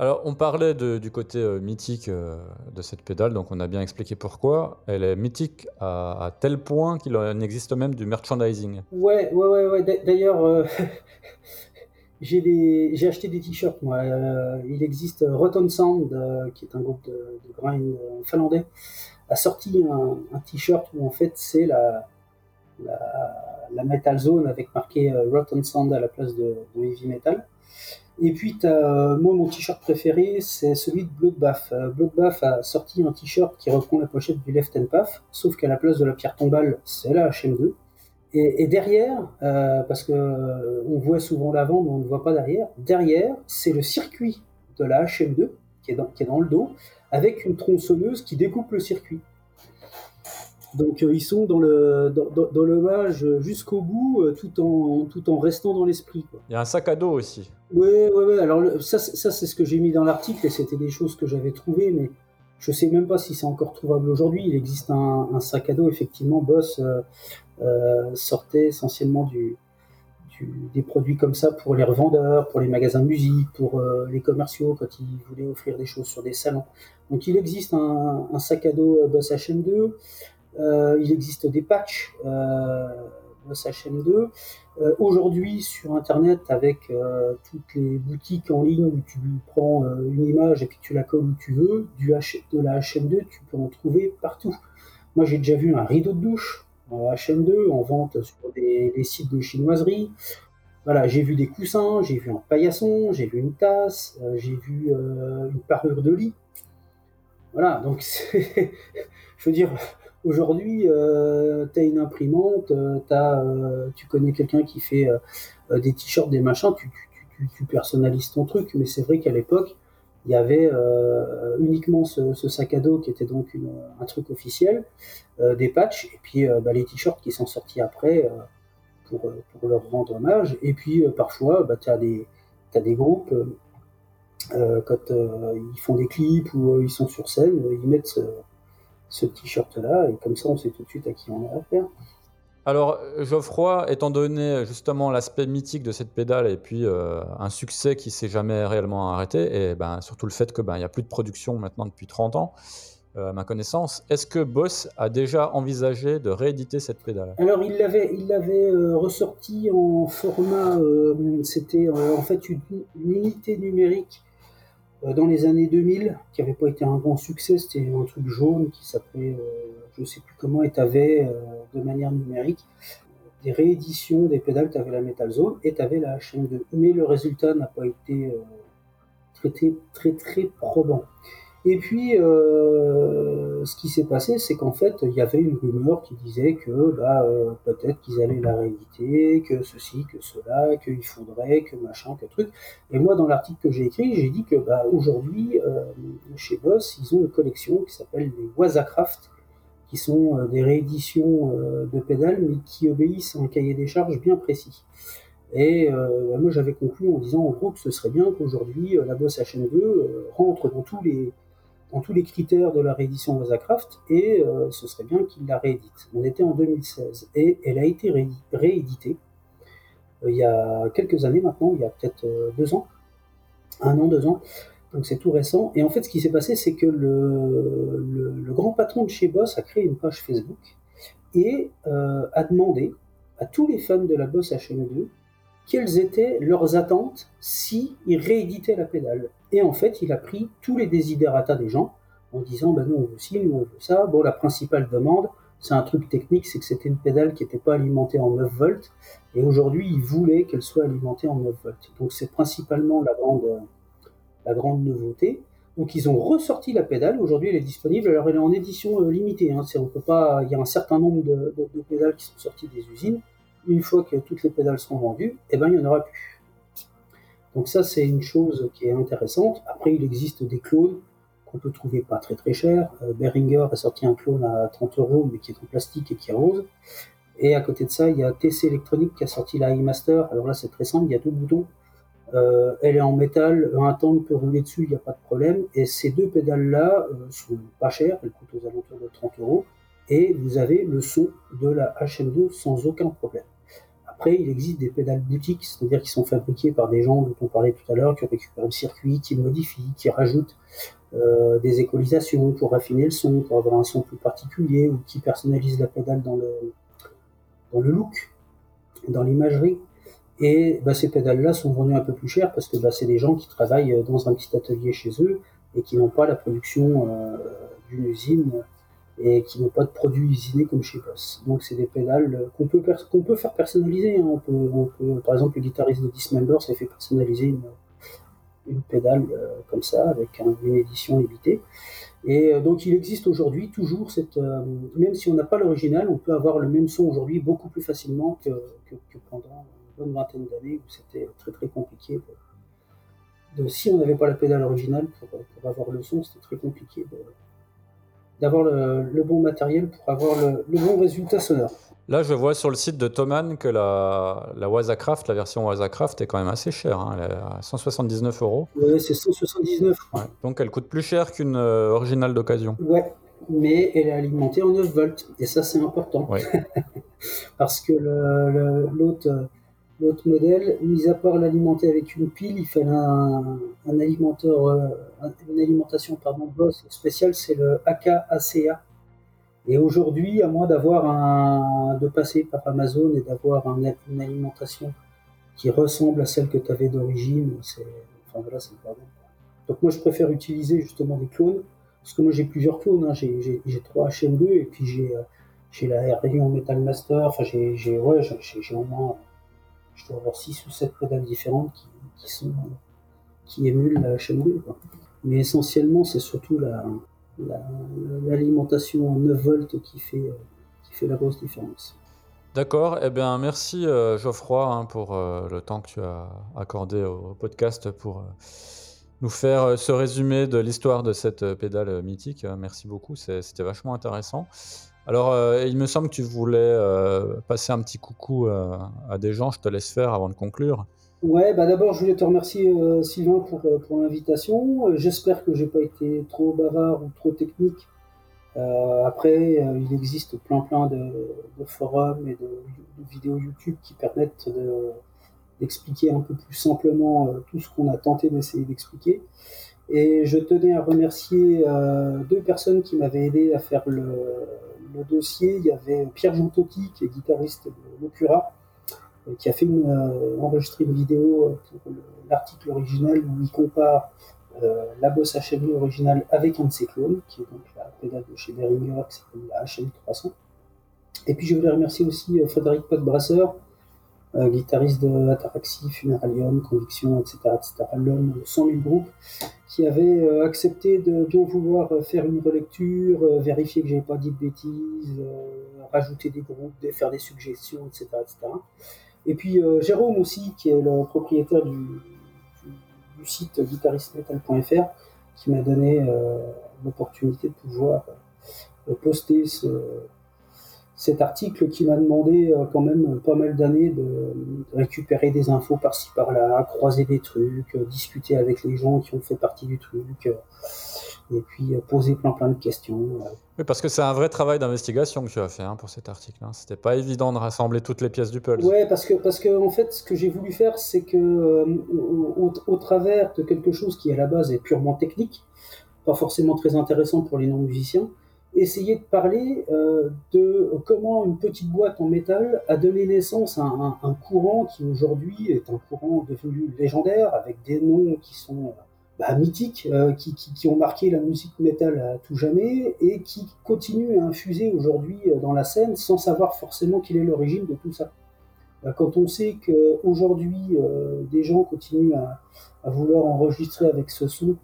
Alors, on parlait du côté euh, mythique euh, de cette pédale, donc on a bien expliqué pourquoi. Elle est mythique à, tel point qu'il en existe même du merchandising. Ouais, ouais, ouais. ouais. D'ailleurs, euh, j'ai acheté des t-shirts, moi. il existe Rotten Sound, qui est un groupe de, grind finlandais, a sorti un, t-shirt où en fait c'est la, la, Metal Zone avec marqué Rotten Sound à la place de Heavy Metal. Et puis, as, moi, mon t-shirt préféré, c'est celui de Bloodbath. Euh, Bloodbath a sorti un t-shirt qui reprend la pochette du Left and Path, sauf qu'à la place de la pierre tombale, c'est la HM2. Et, derrière, euh, parce que euh, on voit souvent l'avant, mais on ne voit pas derrière, derrière, c'est le circuit de la HM2 qui est, dans, qui est dans le dos, avec une tronçonneuse qui découpe le circuit. Donc euh, ils sont dans le dans, dans l'hommage jusqu'au bout, euh, tout en tout en restant dans l'esprit. Il y a un sac à dos aussi. Oui, oui, oui. Alors ça, ça c'est ce que j'ai mis dans l'article et c'était des choses que j'avais trouvées, mais je sais même pas si c'est encore trouvable aujourd'hui. Il existe un, un, sac à dos effectivement. Boss euh, sortait essentiellement du, du, des produits comme ça pour les revendeurs, pour les magasins de musique, pour les commerciaux quand ils voulaient offrir des choses sur des salons. Donc il existe un, un sac à dos Boss HM2. Euh, il existe des patchs euh, HM2. Euh, aujourd'hui, sur Internet, avec toutes les boutiques en ligne où tu prends une image et puis tu la colles où tu veux, de la HM2, tu peux en trouver partout. Moi, j'ai déjà vu un rideau de douche en HM2 en vente sur des, sites de chinoiserie. Voilà, j'ai vu des coussins, j'ai vu un paillasson, j'ai vu une tasse, j'ai vu une parure de lit. Voilà, donc je veux dire, Aujourd'hui, euh, tu as une imprimante, euh, as, euh, tu connais quelqu'un qui fait euh, des t-shirts, des machins, tu, tu, tu, personnalises ton truc. Mais c'est vrai qu'à l'époque, il y avait uniquement ce, ce, sac à dos qui était donc une, un truc officiel, des patchs, et puis bah, les t-shirts qui sont sortis après pour, pour, leur rendre hommage. Et puis parfois, bah, tu as, as des groupes, quand ils font des clips ou ils sont sur scène, ils mettent ce t-shirt-là, et comme ça on sait tout de suite à qui on a affaire. Alors, Geoffroy, étant donné justement l'aspect mythique de cette pédale et puis euh, un succès qui s'est jamais réellement arrêté, et ben, surtout le fait qu'il ben, n'y a plus de production maintenant depuis 30 ans, euh, à ma connaissance, est-ce que Boss a déjà envisagé de rééditer cette pédale? Alors, il l'avait il l'avait euh, ressorti en format, c'était en fait une, une, unité numérique dans les années 2000, qui n'avait pas été un grand succès, c'était un truc jaune qui s'appelait, euh, je ne sais plus comment, et tu avais euh, de manière numérique des rééditions des pédales, tu avais la Metal Zone et tu avais la HM2. Mais le résultat n'a pas été traité très très probant. Et puis, euh, ce qui s'est passé, c'est qu'en fait, il y avait une rumeur qui disait que bah, euh, peut-être qu'ils allaient la rééditer, que ceci, que cela, qu'il faudrait, que machin, que truc. Et moi, dans l'article que j'ai écrit, j'ai dit que bah, aujourd'hui, euh, chez Boss, ils ont une collection qui s'appelle les Wazacraft, qui sont des rééditions de pédales, mais qui obéissent à un cahier des charges bien précis. Et bah, moi, j'avais conclu en disant en gros que ce serait bien qu'aujourd'hui, la Boss HN2 rentre dans tous les dans tous les critères de la réédition Wazacraft et euh, ce serait bien qu'il la réédite. On était en 2016 et elle a été rééditée euh, il y a quelques années maintenant, il y a peut-être euh, deux ans, un an, deux ans, donc c'est tout récent. Et en fait, ce qui s'est passé, c'est que le, le, le, grand patron de chez Boss a créé une page Facebook et a demandé à tous les fans de la Boss HM2 quelles étaient leurs attentes si ils rééditaient la pédale. Et en fait, il a pris tous les désidératas des gens en disant ben nous on veut ci, nous on veut ça. Bon, la principale demande, c'est un truc technique, c'est que c'était une pédale qui n'était pas alimentée en 9 volts. Et aujourd'hui, il voulait qu'elle soit alimentée en 9 volts. Donc c'est principalement la grande, la grande nouveauté. Donc ils ont ressorti la pédale. Aujourd'hui, elle est disponible. Alors elle est en édition euh, limitée. Hein. On peut pas. Il y a un certain nombre de, de, de pédales qui sont sorties des usines une fois que toutes les pédales seront vendues, eh ben, il n'y en aura plus. Donc ça, c'est une chose qui est intéressante. Après, il existe des clones qu'on peut trouver pas très très cher. Euh, Behringer a sorti un clone à 30 euros, mais qui est en plastique et qui est rose. Et à côté de ça, il y a TC Electronic qui a sorti la iMaster. Alors là, c'est très simple, il y a deux boutons. Euh, elle est en métal, un tank peut rouler dessus, il n'y a pas de problème. Et ces deux pédales-là euh, sont pas chères, elles coûtent aux alentours de 30 euros. Et vous avez le son de la HM2 sans aucun problème. Après, il existe des pédales boutiques, c'est-à-dire qui sont fabriquées par des gens dont on parlait tout à l'heure, qui récupèrent le circuit, qui modifient, qui rajoutent euh, des équalisations pour raffiner le son, pour avoir un son plus particulier, ou qui personnalisent la pédale dans le, look, dans l'imagerie. Et bah, ces pédales-là sont vendues un peu plus cher parce que bah, c'est des gens qui travaillent dans un petit atelier chez eux et qui n'ont pas la production euh, d'une usine et qui n'ont pas de produits usinés comme chez Boss. Donc c'est des pédales qu'on peut, faire personnaliser. Hein. On peut, par exemple, le guitariste de Dismember s'est fait personnaliser une, une pédale euh, comme ça avec une édition limitée. Et euh, donc il existe aujourd'hui toujours cette, euh, même si on n'a pas l'original, on peut avoir le même son aujourd'hui beaucoup plus facilement que, que, pendant une bonne vingtaine d'années où c'était très très compliqué. De, si on n'avait pas la pédale originale pour, pour avoir le son, c'était très compliqué d'avoir le, le, bon matériel pour avoir le, le bon résultat sonore. Là, je vois sur le site de Thomann que la, la Wazacraft, la version Wazacraft est quand même assez chère. Hein. Elle est à 179 euros. Oui, c'est 179. Ouais. Donc, elle coûte plus cher qu'une euh, originale d'occasion. Ouais, mais elle est alimentée en 9 volts. Et ça, c'est important. Parce que l'autre modèle, mis à part l'alimenter avec une pile, il fallait un, alimenteur, euh, une alimentation pardon, boss spéciale, c'est le AK-ACA et aujourd'hui, à moins d'avoir un, de passer par Amazon et d'avoir un, une alimentation qui ressemble à celle que tu avais d'origine, c'est, enfin voilà, c'est pas bon. Donc moi, je préfère utiliser justement des clones, parce que moi j'ai plusieurs clones, hein. j'ai, j'ai, trois HM2 et puis j'ai, j'ai la Rayon Metal Master, enfin j'ai, j'ai, ouais, j'ai, j'ai au moins, je dois avoir six ou sept pédales différentes qui, qui sont, qui émulent la HM2. Quoi. Mais essentiellement, c'est surtout la, l'alimentation en 9 volts qui fait, euh, qui fait la grosse différence. D'accord, eh bien merci euh, Geoffroy hein, pour euh, le temps que tu as accordé au podcast pour euh, nous faire euh, ce résumé de l'histoire de cette pédale mythique. Merci beaucoup, c'était vachement intéressant. Alors il me semble que tu voulais passer un petit coucou à des gens, je te laisse faire avant de conclure. Ouais, bah d'abord je voulais te remercier euh, Sylvain pour, euh, l'invitation. Euh, J'espère que j'ai pas été trop bavard ou trop technique. Euh, après, euh, il existe plein plein de, forums et de, vidéos YouTube qui permettent d'expliquer un peu plus simplement tout ce qu'on a tenté d'essayer d'expliquer. Et je tenais à remercier deux personnes qui m'avaient aidé à faire le, dossier. Il y avait Pierre Jontotti, qui est guitariste de Locura, qui a fait une, euh, enregistré une vidéo euh, pour l'article original où il compare euh, la Boss HMI originale avec un de ses clones, qui est donc la pédale de chez Behringer, qui s'appelle la HMI 300. Et puis je voulais remercier aussi Frédéric Podbrasseur, euh, guitariste de Ataraxie, Funeralium, Conviction, etc., etc., l'homme 100 000 groupes, qui avait euh, accepté de bien vouloir faire une relecture, euh, vérifier que j'avais pas dit de bêtises, rajouter des groupes, faire des suggestions, etc., etc. Et puis euh, Jérôme aussi, qui est le propriétaire du, site guitaristmetal.fr, qui m'a donné euh, l'opportunité de pouvoir euh, poster ce, cet article qui m'a demandé euh, quand même pas mal d'années de, récupérer des infos par-ci par-là, croiser des trucs, euh, discuter avec les gens qui ont fait partie du truc, euh, et puis poser plein plein de questions. Oui, parce que c'est un vrai travail d'investigation que tu as fait hein, pour cet article. Hein. C'était pas évident de rassembler toutes les pièces du puzzle. Ouais, parce que parce que en fait, ce que j'ai voulu faire, c'est que au, au, travers de quelque chose qui à la base est purement technique, pas forcément très intéressant pour les non-musiciens, essayer de parler euh, de comment une petite boîte en métal a donné naissance à un, courant qui aujourd'hui est un courant devenu légendaire avec des noms qui sont bah, mythiques, euh, qui, qui, ont marqué la musique métal à tout jamais et qui continuent à infuser aujourd'hui dans la scène sans savoir forcément quelle est l'origine de tout ça. Bah, quand on sait qu'aujourd'hui euh, des gens continuent à, à, vouloir enregistrer avec ce son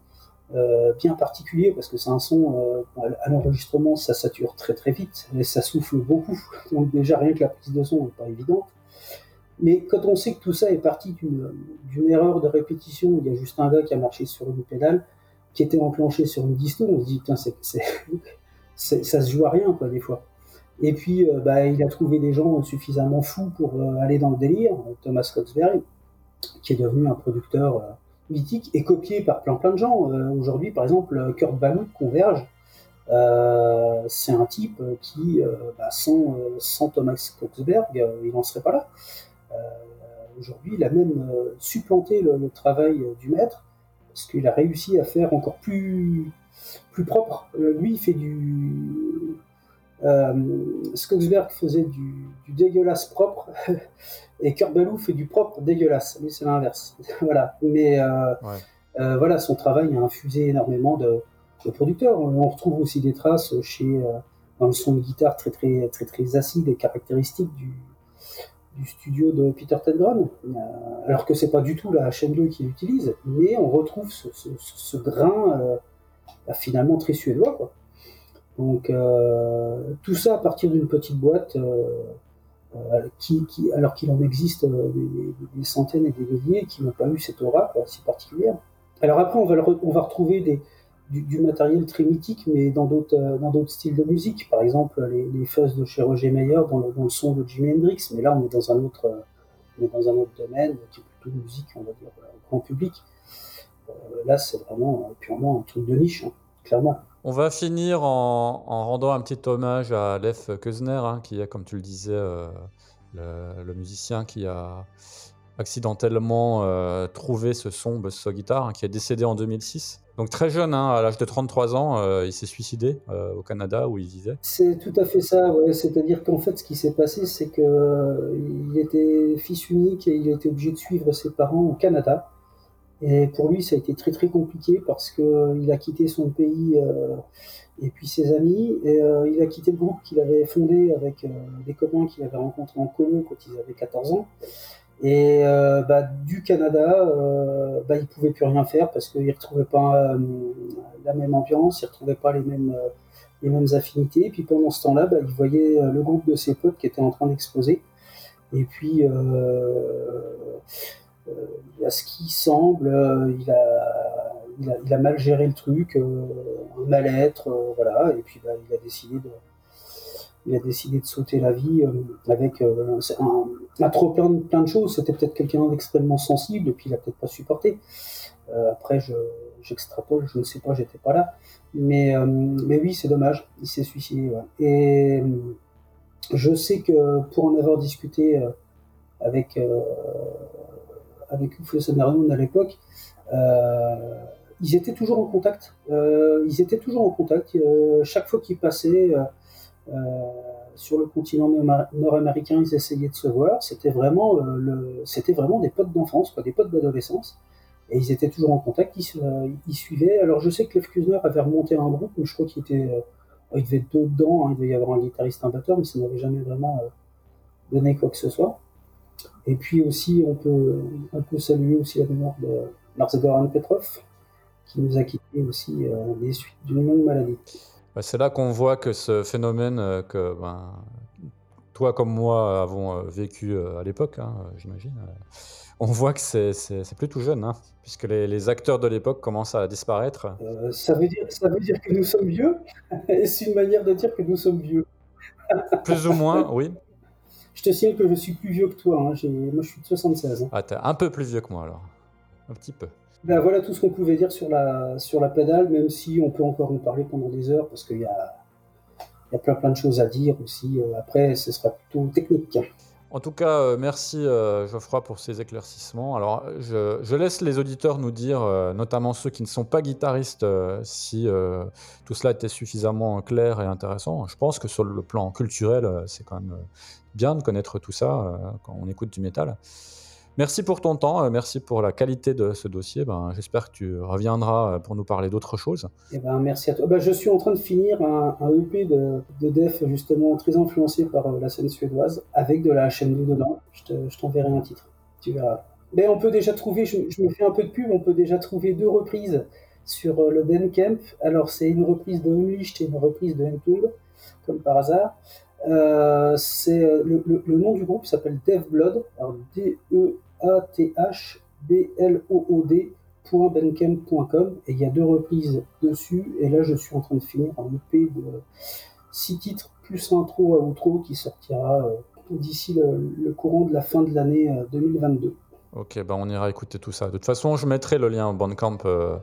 euh, bien particulier parce que c'est un son euh, à l'enregistrement ça sature très très vite et ça souffle beaucoup. Donc déjà rien que la prise de son n'est pas évidente. Mais quand on sait que tout ça est parti d'une erreur de répétition il y a juste un gars qui a marché sur une pédale qui était enclenché sur une disto on se dit putain c'est ça se joue à rien quoi des fois. Et puis euh, bah, il a trouvé des gens suffisamment fous pour euh, aller dans le délire Thomas Coxberry qui est devenu un producteur mythique et copié par plein plein de gens. Euh, Aujourd'hui, par exemple, Kurt Ballou Converge, euh, c'est un type qui, bah, sans, sans, Thomas Koksberg, il n'en serait pas là. Aujourd'hui, il a même supplanté le, travail du maître, parce qu'il a réussi à faire encore plus, plus propre. lui, il fait du. Skogsberg faisait du, dégueulasse propre, et Curbalou fait du propre dégueulasse. Lui, c'est l'inverse. voilà. Mais voilà, son travail a infusé énormément de, producteurs. On retrouve aussi des traces chez, euh, dans le son de guitare très très très très acide et caractéristique du, du studio de Peter Tendron, euh, alors que c'est pas du tout la chaîne 2 qu'il utilise, mais on retrouve ce, ce, grain euh, bah, finalement très suédois. Quoi. Donc tout ça à partir d'une petite boîte. qui, qui, alors qu'il en existe des, centaines et des milliers qui n'ont pas eu cette aura si particulière. Alors après, on va, retrouver du, matériel très mythique, mais dans d'autres euh, styles de musique. Par exemple, les, les fuzz de chez Roger Meyer dans le, son de Jimi Hendrix. Mais là, on est dans un autre euh, dans autre domaine qui est plutôt musique, on va dire, euh, grand public. là, c'est vraiment purement un truc de niche, hein, clairement. On va finir en, en, rendant un petit hommage à Lef Keusner, hein, qui est, comme tu le disais, le, le, musicien qui a accidentellement euh, trouvé ce son Buzzsaw Guitar, hein, qui est décédé en 2006. Donc très jeune, hein, à l'âge de 33 ans, euh, il s'est suicidé euh, au Canada où il vivait. C'est tout à fait ça, ouais. c'est-à-dire qu'en fait ce qui s'est passé c'est qu'il était fils unique et il a été obligé de suivre ses parents au Canada. Et pour lui ça a été très très compliqué parce qu'il a quitté son pays et puis ses amis, et il a quitté le groupe qu'il avait fondé avec des copains qu'il avait rencontrés en commun quand ils avaient 14 ans. Et euh, bah, du Canada, euh, bah, il pouvait plus rien faire parce qu'il ne retrouvait pas euh, la même ambiance, il ne retrouvait pas les mêmes, euh, les mêmes affinités. Et puis pendant ce temps-là, bah, il voyait le groupe de ses potes qui était en train d'exploser. Et puis, il a ce qui semble, il a, il, a, mal géré le truc, un mal-être, voilà. Et puis, bah, il a décidé de il a décidé de sauter la vie euh, avec euh, un, trop plein de, choses. C'était peut-être quelqu'un d'extrêmement sensible et puis il a peut-être pas supporté. Euh, après, j'extrapole, je, ne sais pas, j'étais pas là. Mais oui, c'est dommage, il s'est suicidé. Et je sais que pour en avoir discuté avec, avec Ouf à l'époque, ils étaient toujours en contact. ils étaient toujours en contact. chaque fois qu'ils passaient, euh, sur le continent nord-américain, ils essayaient de se voir. C'était vraiment, euh, des potes d'enfance, des potes d'adolescence. Et ils étaient toujours en contact, ils, suivaient. Alors je sais que Lev Kuzner avait remonté un groupe, mais je crois qu'il était, euh, il devait être dedans, hein, il devait y avoir un guitariste, un batteur, mais ça n'avait jamais vraiment donné quoi que ce soit. Et puis aussi, on peut, on peut saluer aussi la mémoire de Lars Goran Petrov, qui nous a quittés aussi des suites d'une longue maladie. Bah, c'est là qu'on voit que ce phénomène euh, que ben, toi comme moi avons euh, vécu euh, à l'époque, hein, j'imagine, on voit que c'est, plus tout jeune, hein, puisque les, acteurs de l'époque commencent à disparaître. ça, veut dire, ça veut dire que nous sommes vieux Et c'est une manière de dire que nous sommes vieux. plus ou moins, oui. Je te signale que je suis plus vieux que toi. Hein. Moi, je suis de 76. Ah, t'es un peu plus vieux que moi alors. Un petit peu. Ben voilà tout ce qu'on pouvait dire sur la, sur la pédale, même si on peut encore en parler pendant des heures, parce qu'il y a, y a plein plein de choses à dire aussi. Euh, après, ce sera plutôt technique. En tout cas, euh, merci euh, Geoffroy pour ces éclaircissements. Alors, je, je laisse les auditeurs nous dire, notamment ceux qui ne sont pas guitaristes, si tout cela était suffisamment clair et intéressant. Je pense que sur le plan culturel, c'est quand même bien de connaître tout ça quand on écoute du métal. Merci pour ton temps, euh, merci pour la qualité de ce dossier. Ben, J'espère que tu reviendras euh, pour nous parler d'autres choses. Eh ben, merci à toi. Ben, je suis en train de finir un, EP de, de, def justement très influencé par euh, la scène suédoise avec de la chaîne 2 dedans. Je t'enverrai un titre, tu verras. Mais on peut déjà trouver, je, me fais un peu de pub, on peut déjà trouver deux reprises sur le Ben Camp. Alors c'est une reprise de Unleashed et une reprise de Entombed, comme par hasard. Euh, c'est le, le, nom du groupe s'appelle Dev Blood, alors D E et il y a deux reprises dessus et là je suis en train de finir un EP de six titres plus intro à outro qui sortira euh, d'ici le, courant de la fin de l'année 2022. Euh, ok, ben on ira écouter tout ça. De toute façon, je mettrai le lien Bandcamp euh,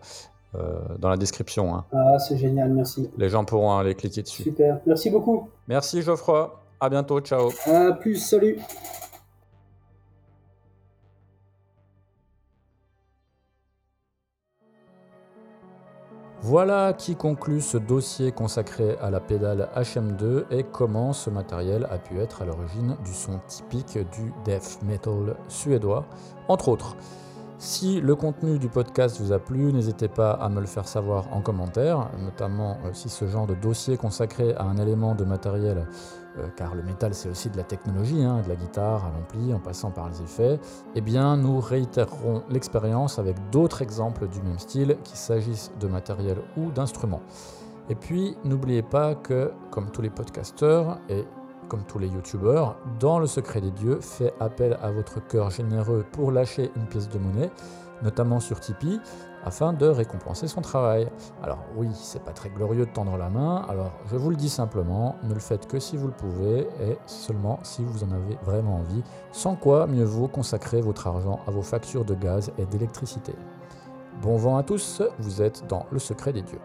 euh, dans la description. Hein. Ah, c'est génial, merci. Les gens pourront aller cliquer dessus. Super, merci beaucoup. Merci Geoffroy, à bientôt, ciao. À plus, salut. Voilà qui conclut ce dossier consacré à la pédale HM2 et comment ce matériel a pu être à l'origine du son typique du death metal suédois, entre autres. Si le contenu du podcast vous a plu, n'hésitez pas à me le faire savoir en commentaire, notamment euh, si ce genre de dossier consacré à un élément de matériel, euh, car le métal c'est aussi de la technologie, hein, de la guitare à l'ampli en passant par les effets, eh bien nous réitérerons l'expérience avec d'autres exemples du même style, qu'il s'agisse de matériel ou d'instruments. Et puis n'oubliez pas que, comme tous les podcasteurs, et comme tous les youtubeurs, dans le secret des dieux, fait appel à votre cœur généreux pour lâcher une pièce de monnaie, notamment sur Tipeee, afin de récompenser son travail. Alors oui, c'est pas très glorieux de tendre la main, alors je vous le dis simplement, ne le faites que si vous le pouvez et seulement si vous en avez vraiment envie, sans quoi mieux vaut consacrer votre argent à vos factures de gaz et d'électricité. Bon vent à tous, vous êtes dans le secret des dieux.